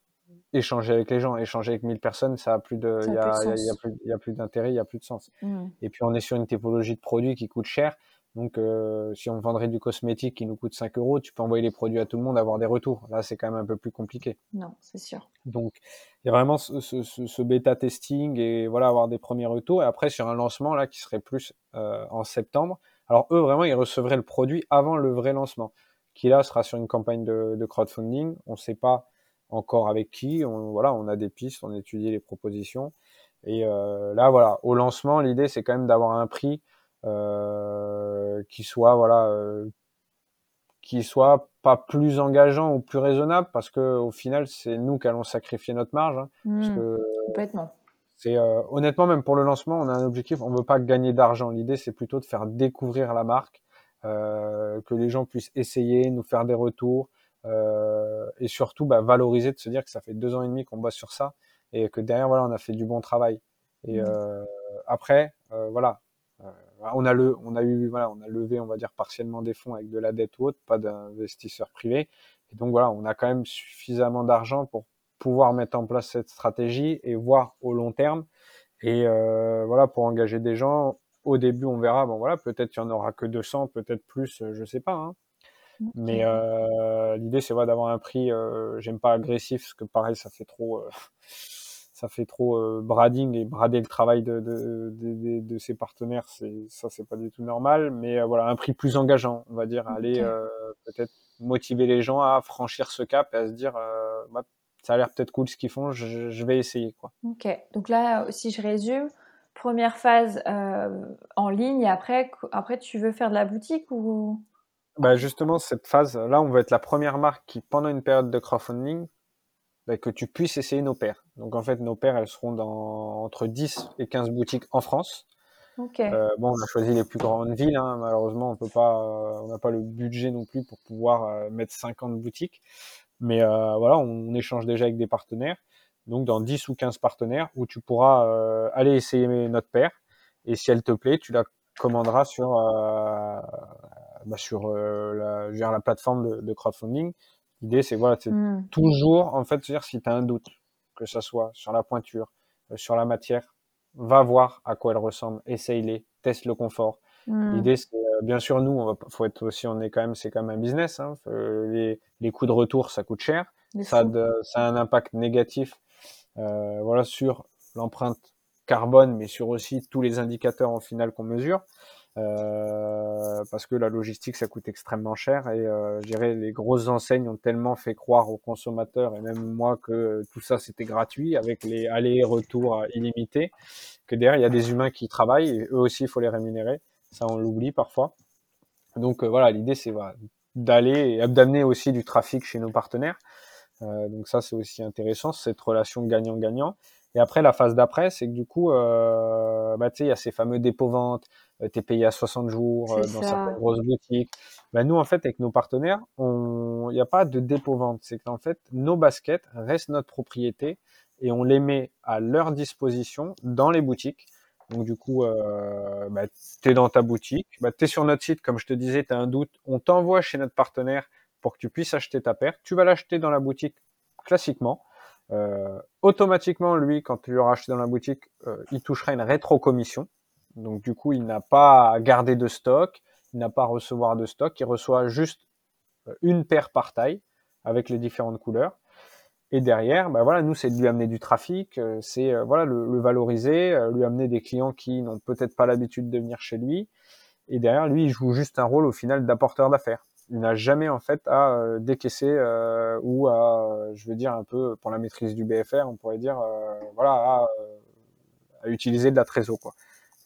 échanger avec les gens. Échanger avec 1000 personnes, ça a plus de, il y a, y, a, plus, y a plus d'intérêt, il y a plus de sens. Mmh. Et puis on est sur une typologie de produits qui coûte cher. Donc, euh, si on vendrait du cosmétique qui nous coûte 5 euros, tu peux envoyer les produits à tout le monde, avoir des retours. Là, c'est quand même un peu plus compliqué. Non, c'est sûr. Donc, il y a vraiment ce, ce, ce, bêta testing et voilà, avoir des premiers retours. Et après, sur un lancement là qui serait plus euh, en septembre. Alors, eux, vraiment, ils recevraient le produit avant le vrai lancement, qui là sera sur une campagne de, de crowdfunding. On ne sait pas encore avec qui. On, voilà, on a des pistes, on étudie les propositions. Et euh, là, voilà, au lancement, l'idée, c'est quand même d'avoir un prix euh, qui soit voilà euh, qui soit pas plus engageant ou plus raisonnable parce que au final c'est nous qui allons sacrifier notre marge hein, parce mmh. que complètement c'est euh, honnêtement même pour le lancement on a un objectif on veut pas gagner d'argent l'idée c'est plutôt de faire découvrir la marque euh, que les gens puissent essayer nous faire des retours et surtout bah, valoriser de se dire que ça fait deux ans et demi qu'on bosse sur ça et que derrière voilà on a fait du bon travail et mmh. euh, après voilà on a le, on a eu, voilà, on a levé, on va dire partiellement des fonds avec de la dette ou autre, pas d'investisseurs privés. Et donc voilà, on a quand même suffisamment d'argent pour pouvoir mettre en place cette stratégie et voir au long terme. Et euh, voilà, pour engager des gens, au début, on verra. Bon voilà, peut-être il y en aura que 200, peut-être plus, je sais pas. Hein. Mais euh, l'idée, c'est voilà, d'avoir un prix. Euh, J'aime pas agressif, parce que pareil, ça fait trop. Euh, ça fait trop euh, brading et brader le travail de, de, de, de ses partenaires, c'est ça c'est pas du tout normal. Mais euh, voilà, un prix plus engageant, on va dire, aller euh, peut-être motiver les gens à franchir ce cap et à se dire, bah, ça a l'air peut-être cool ce qu'ils font, je, je, vais essayer quoi. Ok, donc là, si je résume, première phase en ligne et après, après tu veux faire de la boutique ou bah justement, cette phase, là, on va être la première marque qui, pendant une période de crowdfunding, bah, que tu puisses essayer nos paires. Donc en fait, nos paires, elles seront dans entre 10 et 15 boutiques en France. Euh, bon, on a choisi les plus grandes villes. Hein. Malheureusement, on peut pas, euh, on n'a pas le budget non plus pour pouvoir euh, mettre 50 boutiques. Mais euh, voilà, on, échange déjà avec des partenaires. Donc dans 10 ou 15 partenaires où tu pourras euh, aller essayer notre paire. Et si elle te plaît, tu la commanderas sur bah, sur la, la plateforme de, de crowdfunding. L'idée, c'est voilà, c'est mmh. toujours, en fait, dire si tu as un doute, que ce soit sur la pointure, euh, sur la matière, va voir à quoi elle ressemble, essaye-les, teste le confort. Mmh. L'idée, c'est euh, bien sûr, nous, on va, faut être aussi, on est quand même, c'est quand même un business. Hein, les, les coûts de retour, ça coûte cher. Ça, ça a un impact négatif, euh, voilà, sur l'empreinte carbone, mais sur aussi tous les indicateurs en final qu'on mesure. Euh, parce que la logistique ça coûte extrêmement cher et euh, les grosses enseignes ont tellement fait croire aux consommateurs et même moi que tout ça c'était gratuit avec les allers-retours illimités que derrière il y a des humains qui travaillent et eux aussi il faut les rémunérer. Ça on l'oublie parfois. Donc euh, voilà l'idée c'est voilà, d'aller et d'amener aussi du trafic chez nos partenaires. Euh, donc ça c'est aussi intéressant cette relation gagnant-gagnant. Et après, la phase d'après, c'est que du coup, euh, bah, il y a ces fameux dépôts-ventes, tu es payé à 60 jours euh, dans certaines grosses boutiques. Bah, nous, en fait, avec nos partenaires, il n'y a pas de dépôt-vente. C'est qu'en fait, nos baskets restent notre propriété et on les met à leur disposition dans les boutiques. Donc du coup, euh, bah, tu es dans ta boutique, bah, tu es sur notre site, comme je te disais, tu as un doute, on t'envoie chez notre partenaire pour que tu puisses acheter ta paire. Tu vas l'acheter dans la boutique classiquement. Euh, automatiquement, lui, quand tu l'auras acheté dans la boutique, euh, il touchera une rétro-commission. Donc du coup, il n'a pas à garder de stock, il n'a pas à recevoir de stock, il reçoit juste euh, une paire par taille avec les différentes couleurs. Et derrière, bah voilà, nous, c'est de lui amener du trafic, euh, c'est euh, voilà le, valoriser, lui amener des clients qui n'ont peut-être pas l'habitude de venir chez lui. Et derrière, lui, il joue juste un rôle au final d'apporteur d'affaires. Il n'a jamais en fait à décaisser ou à, je veux dire un peu pour la maîtrise du BFR, on pourrait dire, voilà, à, à, utiliser de la trésor quoi.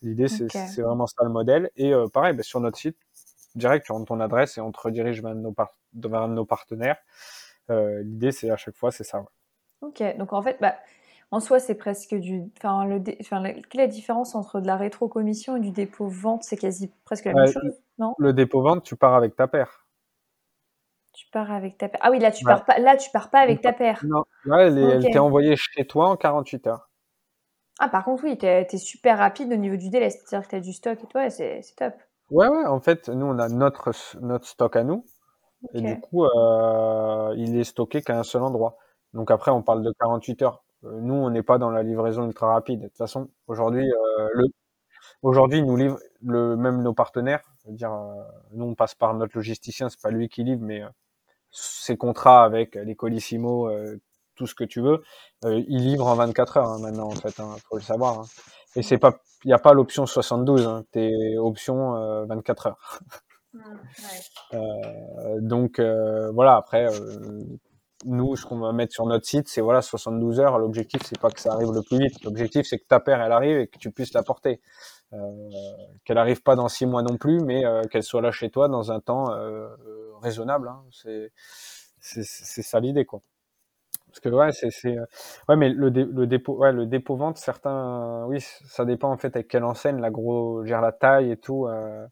L'idée, c'est okay. vraiment ça le modèle. Et pareil, bah, sur notre site, direct, tu rentres ton adresse et on te redirige vers nos, par vers nos partenaires. Euh, L'idée, c'est à chaque fois, c'est ça. Ouais. Ok, donc en fait, bah, en soi, c'est presque du. Enfin, le dé... enfin, quelle est la différence entre de la rétro-commission et du dépôt-vente C'est quasi presque la même chose, non? Le dépôt-vente, tu pars avec ta paire. Tu pars avec ta paire. Ah oui, là, tu ouais. pars pas. Là, tu pars pas avec ta paire. Non, là, elle, okay. elle t'est envoyée chez toi en 48 heures. Ah, par contre, oui, tu es, super rapide au niveau du délai. C'est-à-dire que tu as du stock et toi, c'est top. Ouais, ouais, en fait, nous, on a notre, notre stock à nous. Okay. Et du coup, euh, il est stocké qu'à un seul endroit. Donc après, on parle de 48 heures. Euh, nous, on n'est pas dans la livraison ultra rapide. De toute façon, aujourd'hui, euh, le, aujourd'hui, nous livre le, même nos partenaires. dire, euh, nous, on passe par notre logisticien. C'est pas lui qui livre, mais ses contrats avec les Colissimo, tout ce que tu veux, il livre en 24 heures hein, maintenant, en fait. Hein, faut le savoir. Hein. Et c'est pas, il n'y a pas l'option 72. Hein, T'es option 24 heures. Ouais. Euh, donc euh, voilà, après, euh, nous, ce qu'on va mettre sur notre site, c'est voilà 72 heures. L'objectif, c'est pas que ça arrive le plus vite. L'objectif, c'est que ta paire, elle arrive et que tu puisses la porter. qu'elle arrive pas dans six mois non plus, mais qu'elle soit là chez toi dans un temps raisonnable. Hein. C'est c'est ça l'idée, quoi. Parce que ouais, c'est ouais, mais le, dé, le dépôt, ouais, le dépôt vente, certains, oui, ça dépend en fait avec quelle enseigne, la gros, gère la taille et tout. Euh,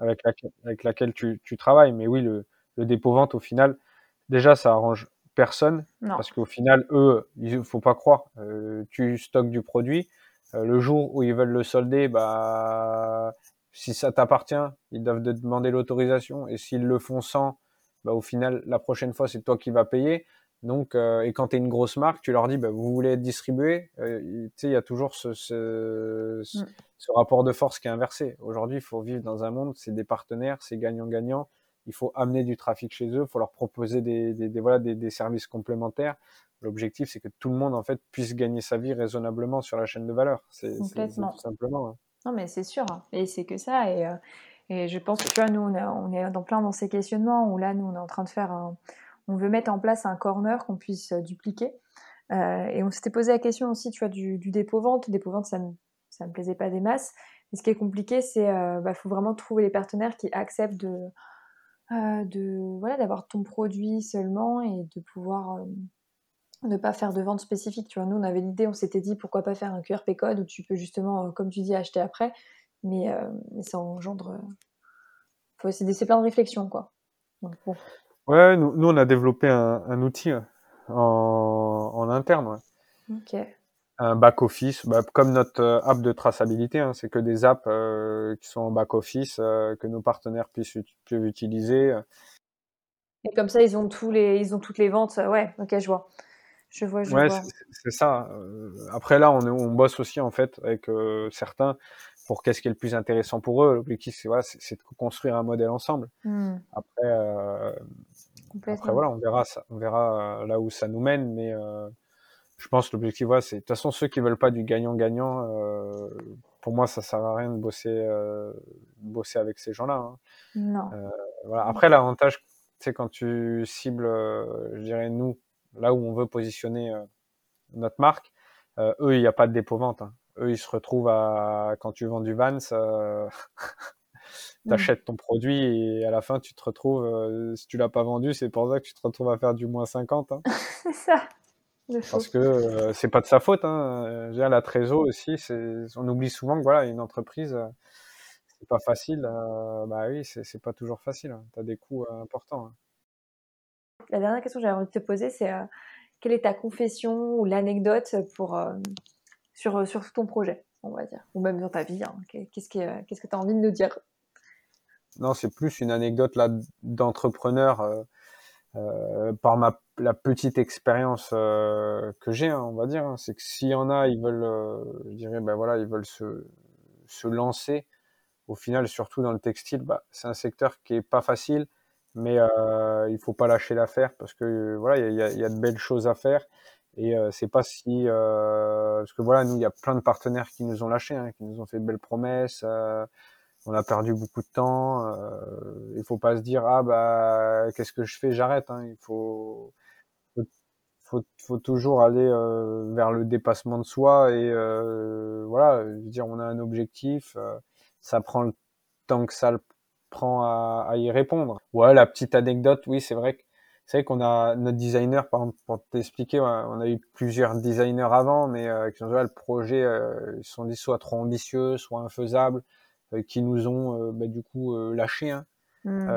avec laquelle, avec laquelle tu, tu, travailles. Mais oui, le, le dépôt-vente, au final, déjà, ça arrange personne. Non. Parce qu'au final, eux, il faut pas croire. Euh, tu stockes du produit. Euh, le jour où ils veulent le solder, bah, si ça t'appartient, ils doivent te demander l'autorisation. Et s'ils le font sans, bah, au final, la prochaine fois, c'est toi qui vas payer. Donc, euh, et quand tu es une grosse marque, tu leur dis, bah, vous voulez être distribué. Euh, tu sais, il y a toujours ce, ce, ce, mm. ce, rapport de force qui est inversé. Aujourd'hui, il faut vivre dans un monde, c'est des partenaires, c'est gagnant-gagnant. Il faut amener du trafic chez eux, il faut leur proposer des, des, des voilà, des, des, services complémentaires. L'objectif, c'est que tout le monde, en fait, puisse gagner sa vie raisonnablement sur la chaîne de valeur. C'est tout simplement. Hein. Non, mais c'est sûr. Hein. Et c'est que ça. Et, euh, et je pense que, tu vois, nous, on, a, on est dans plein dans ces questionnements où là, nous, on est en train de faire un on veut mettre en place un corner qu'on puisse euh, dupliquer. Euh, et on s'était posé la question aussi, tu vois, du, dépôt-vente. Dépôt-vente, ça me, me plaisait pas des masses. Et ce qui est compliqué, c'est euh, bah, faut vraiment trouver les partenaires qui acceptent de, de voilà, d'avoir ton produit seulement et de pouvoir ne pas faire de vente spécifique. Tu vois, nous, on avait l'idée, on s'était dit pourquoi pas faire un QRP code où tu peux justement, comme tu dis, acheter après. Mais, mais ça engendre. Faut, c'est plein de réflexions, quoi. Donc, bon. Ouais, nous, nous, on a développé un, un outil en, en interne. Ouais. Ok. Un back-office, bah, comme notre euh, app de traçabilité, hein, c'est que des apps euh, qui sont en back-office, euh, que nos partenaires puissent, peuvent utiliser. Et comme ça, ils ont, tous les, ils ont toutes les ventes. Ouais, ok, je vois. Je vois, je ouais, vois. c'est ça. Après, là, on, on bosse aussi, en fait, avec certains pour qu'est-ce qui est le plus intéressant pour eux. L'objectif, c'est voilà, de construire un modèle ensemble. Mmh. Après, euh, après, voilà, on verra, ça, on verra là où ça nous mène, mais euh, je pense l'objectif, voilà, c'est de toute façon ceux qui veulent pas du gagnant-gagnant. Euh, pour moi, ça sert à rien de bosser, de bosser avec ces gens-là. Hein. Non. voilà. Après, l'avantage, c'est quand tu cibles, je dirais nous, là où on veut positionner notre marque, eux, il n'y a pas de dépôt-vente. Hein eux, ils se retrouvent à, quand tu vends du Vans, euh, t'achètes ton produit et à la fin, tu te retrouves, euh, si tu l'as pas vendu, c'est pour ça que tu te retrouves à faire du moins 50. Hein. c'est ça. Parce que euh, c'est pas de sa faute. Hein. la trésor aussi, on oublie souvent que voilà, une entreprise, euh, c'est pas facile. Euh, bah oui, c'est pas toujours facile. Hein. Tu as des coûts importants. Hein. La dernière question que j'avais envie de te poser, c'est quelle est ta confession ou l'anecdote pour sur, sur ton projet, on va dire, ou même dans ta vie. Qu'est-ce que qu'est-ce que tu as envie de nous dire? Non, c'est plus une anecdote là d'entrepreneur euh, euh, par ma la petite expérience euh, que j'ai, hein, on va dire. Hein. C'est que s'il y en a, ils veulent, euh, je dirais, ben voilà, ils veulent se se lancer. Au final, surtout dans le textile, bah, c'est un secteur qui est pas facile, mais euh, il faut pas lâcher l'affaire parce que voilà, il y a, y a, de belles choses à faire. Et c'est pas si parce que voilà, nous il y a plein de partenaires qui nous ont lâchés, hein, qui nous ont fait de belles promesses. Euh, on a perdu beaucoup de temps. Euh, il faut pas se dire ah bah qu'est-ce que je fais, j'arrête. Hein. Il faut, faut, faut toujours aller euh, vers le dépassement de soi et euh, voilà, je veux dire on a un objectif. ça prend le temps que ça le prend à, à, y répondre. Ouais, la petite anecdote, oui, c'est vrai que c'est vrai qu'on a notre designer, par exemple, pour t'expliquer, on a eu plusieurs designers avant, mais euh, qui ont le projet, euh, ils sont dit soit trop ambitieux, soit infaisable, euh, qui nous ont euh, bah, du coup euh, lâché. Hein. Mmh.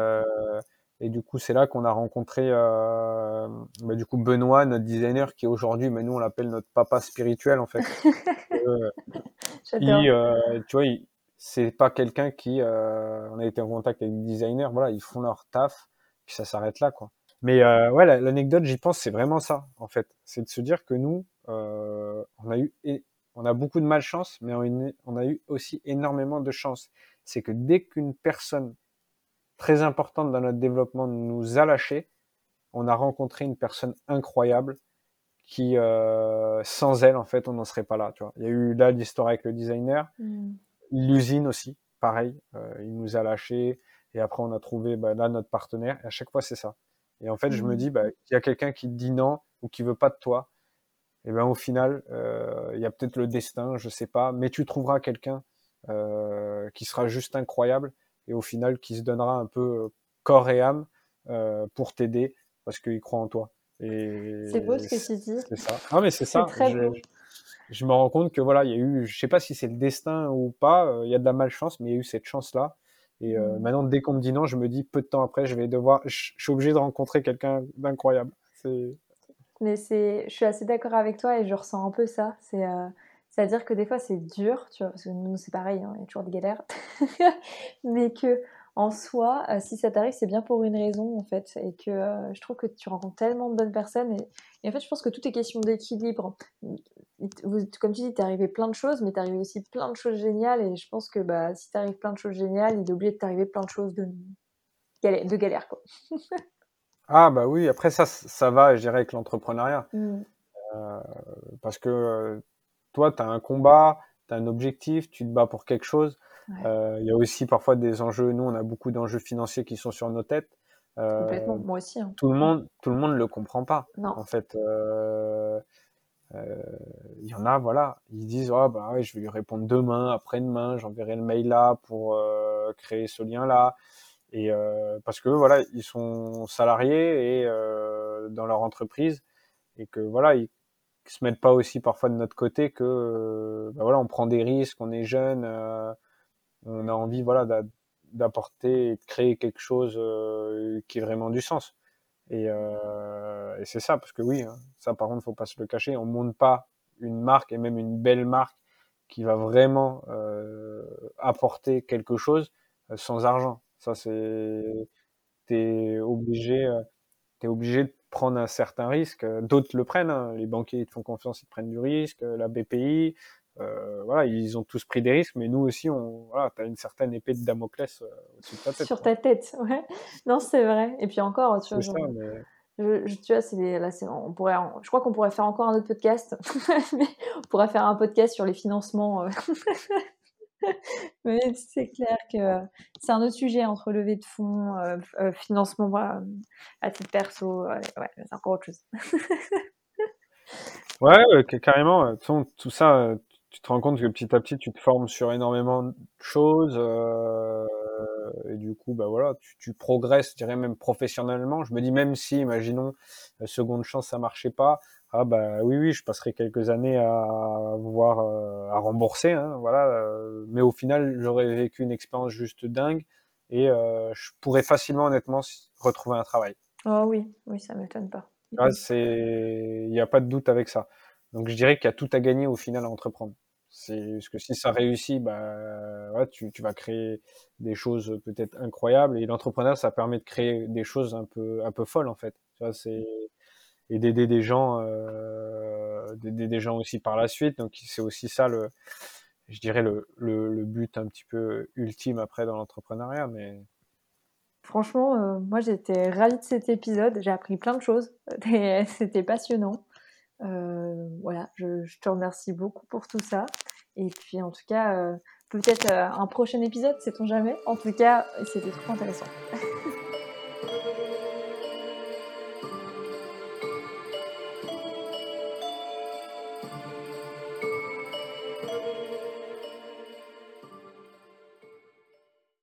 et du coup, c'est là qu'on a rencontré bah, du coup Benoît, notre designer, qui aujourd'hui, mais nous on l'appelle notre papa spirituel en fait. qui, tu vois, c'est pas quelqu'un qui, euh, on a été en contact avec des designers, voilà, ils font leur taf, puis ça s'arrête là, quoi. Mais euh, ouais, l'anecdote, j'y pense, c'est vraiment ça, en fait. C'est de se dire que nous, euh, on a eu, on a beaucoup de malchance, mais on, a eu aussi énormément de chance. C'est que dès qu'une personne très importante dans notre développement nous a lâchés, on a rencontré une personne incroyable qui, euh, sans elle, en fait, on n'en serait pas là. Tu vois. Il y a eu là l'histoire avec le designer. Mm. L'usine aussi, pareil, euh, il nous a lâchés et après on a trouvé bah, là notre partenaire. Et à chaque fois c'est ça. Et en fait, je me mmh. dis, bah, il y a quelqu'un qui te dit non ou qui veut pas de toi. Et ben au final, euh, il y a peut-être le destin, je sais pas, mais tu trouveras quelqu'un euh, qui sera juste incroyable et au final qui se donnera un peu corps et âme euh, pour t'aider parce qu'il croit en toi. C'est beau ce que tu dis. C'est ça. Ah mais c'est ça. Très beau je me rends compte que voilà, il y a eu, je sais pas si c'est le destin ou pas, euh, il y a de la malchance, mais il y a eu cette chance-là. Et euh, mmh. maintenant, dès qu'on me dit non, je me dis peu de temps après, je vais devoir, je, suis obligé de rencontrer quelqu'un d'incroyable. Mais c'est, je suis assez d'accord avec toi et je ressens un peu ça. C'est, euh, c'est-à-dire que des fois c'est dur, tu vois, parce que nous c'est pareil, hein, il y a toujours des galères, mais que en soi, euh, si ça t'arrive, c'est bien pour une raison, en fait. Et que euh, je trouve que tu rencontres tellement de bonnes personnes. Et, en fait, je pense que tout est question d'équilibre. Comme tu dis, t'es arrivé plein de choses, mais t'es arrivé aussi plein de choses géniales. Et je pense que bah, si t'arrives plein de choses géniales, il est obligé de t'arriver plein de choses de, de galère, quoi. ah, bah oui, après ça, ça va, je dirais, avec l'entrepreneuriat. Mmh. Euh, parce que toi, tu as un combat, tu as un objectif, tu te bats pour quelque chose. Euh, il y a aussi parfois des enjeux. Nous, on a beaucoup d'enjeux financiers qui sont sur nos têtes. Euh, Complètement. Moi aussi. Hein. Tout le monde, tout le monde le comprend pas. Non. En fait, euh, il y en a, voilà, ils disent oh, bah ouais, je vais lui répondre demain, après-demain, j'enverrai le mail là pour créer ce lien là. Et parce que voilà, ils sont salariés et dans leur entreprise et que voilà, ils se mettent pas aussi parfois de notre côté que bah voilà, on prend des risques, on est jeune on a envie voilà d'apporter et de créer quelque chose euh, qui ait vraiment du sens. Et, euh, et c'est ça, parce que oui, hein, ça par contre, faut pas se le cacher, on monte pas une marque et même une belle marque qui va vraiment euh, apporter quelque chose euh, sans argent. Ça c'est, t'es obligé, euh, t'es obligé de prendre un certain risque. D'autres le prennent, hein. les banquiers ils te font confiance, ils te prennent du risque, la BPI, euh, voilà, ils ont tous pris des risques, mais nous aussi, on, voilà, as une certaine épée de Damoclès euh, au-dessus de ta tête. Sur ta tête, ouais. Non, c'est vrai. Et puis encore, tu vois, ça, mais... je, tu vois, c'est là, on pourrait, je crois qu'on pourrait faire encore un autre podcast. on pourrait faire un podcast sur les financements. Euh. mais c'est clair que c'est un autre sujet entre levée de fonds, financement voilà, à titre perso. c'est encore autre chose. ouais, carrément. Tout ça, tu te rends compte que petit à petit, tu te formes sur énormément de choses. Euh, et du coup, bah voilà, tu, tu, progresses, je dirais même professionnellement. Je me dis même si, imaginons, seconde chance, ça marchait pas. Ah bah oui, oui, je passerai quelques années à voir, euh, à rembourser, hein, voilà. Euh, mais au final, j'aurais vécu une expérience juste dingue et euh, je pourrais facilement, honnêtement, retrouver un travail. Oh oui, oui, ça m'étonne pas. Ah, c'est, il n'y a pas de doute avec ça. Donc je dirais qu'il y a tout à gagner au final à entreprendre. C'est parce que si ça réussit, bah ouais, tu, tu vas créer des choses peut-être incroyables. Et l'entrepreneuriat, ça permet de créer des choses un peu un peu folles en fait. Tu vois, c'est et d'aider des gens, euh, d'aider des gens aussi par la suite. Donc c'est aussi ça le, je dirais le, le, but un petit peu ultime après dans l'entrepreneuriat. Mais franchement, euh, moi j'étais ravie de cet épisode. J'ai appris plein de choses. C'était passionnant. Euh, voilà, je, te remercie beaucoup pour tout ça. Et puis en tout cas, peut-être un prochain épisode, sait-on jamais. En tout cas, c'était trop intéressant.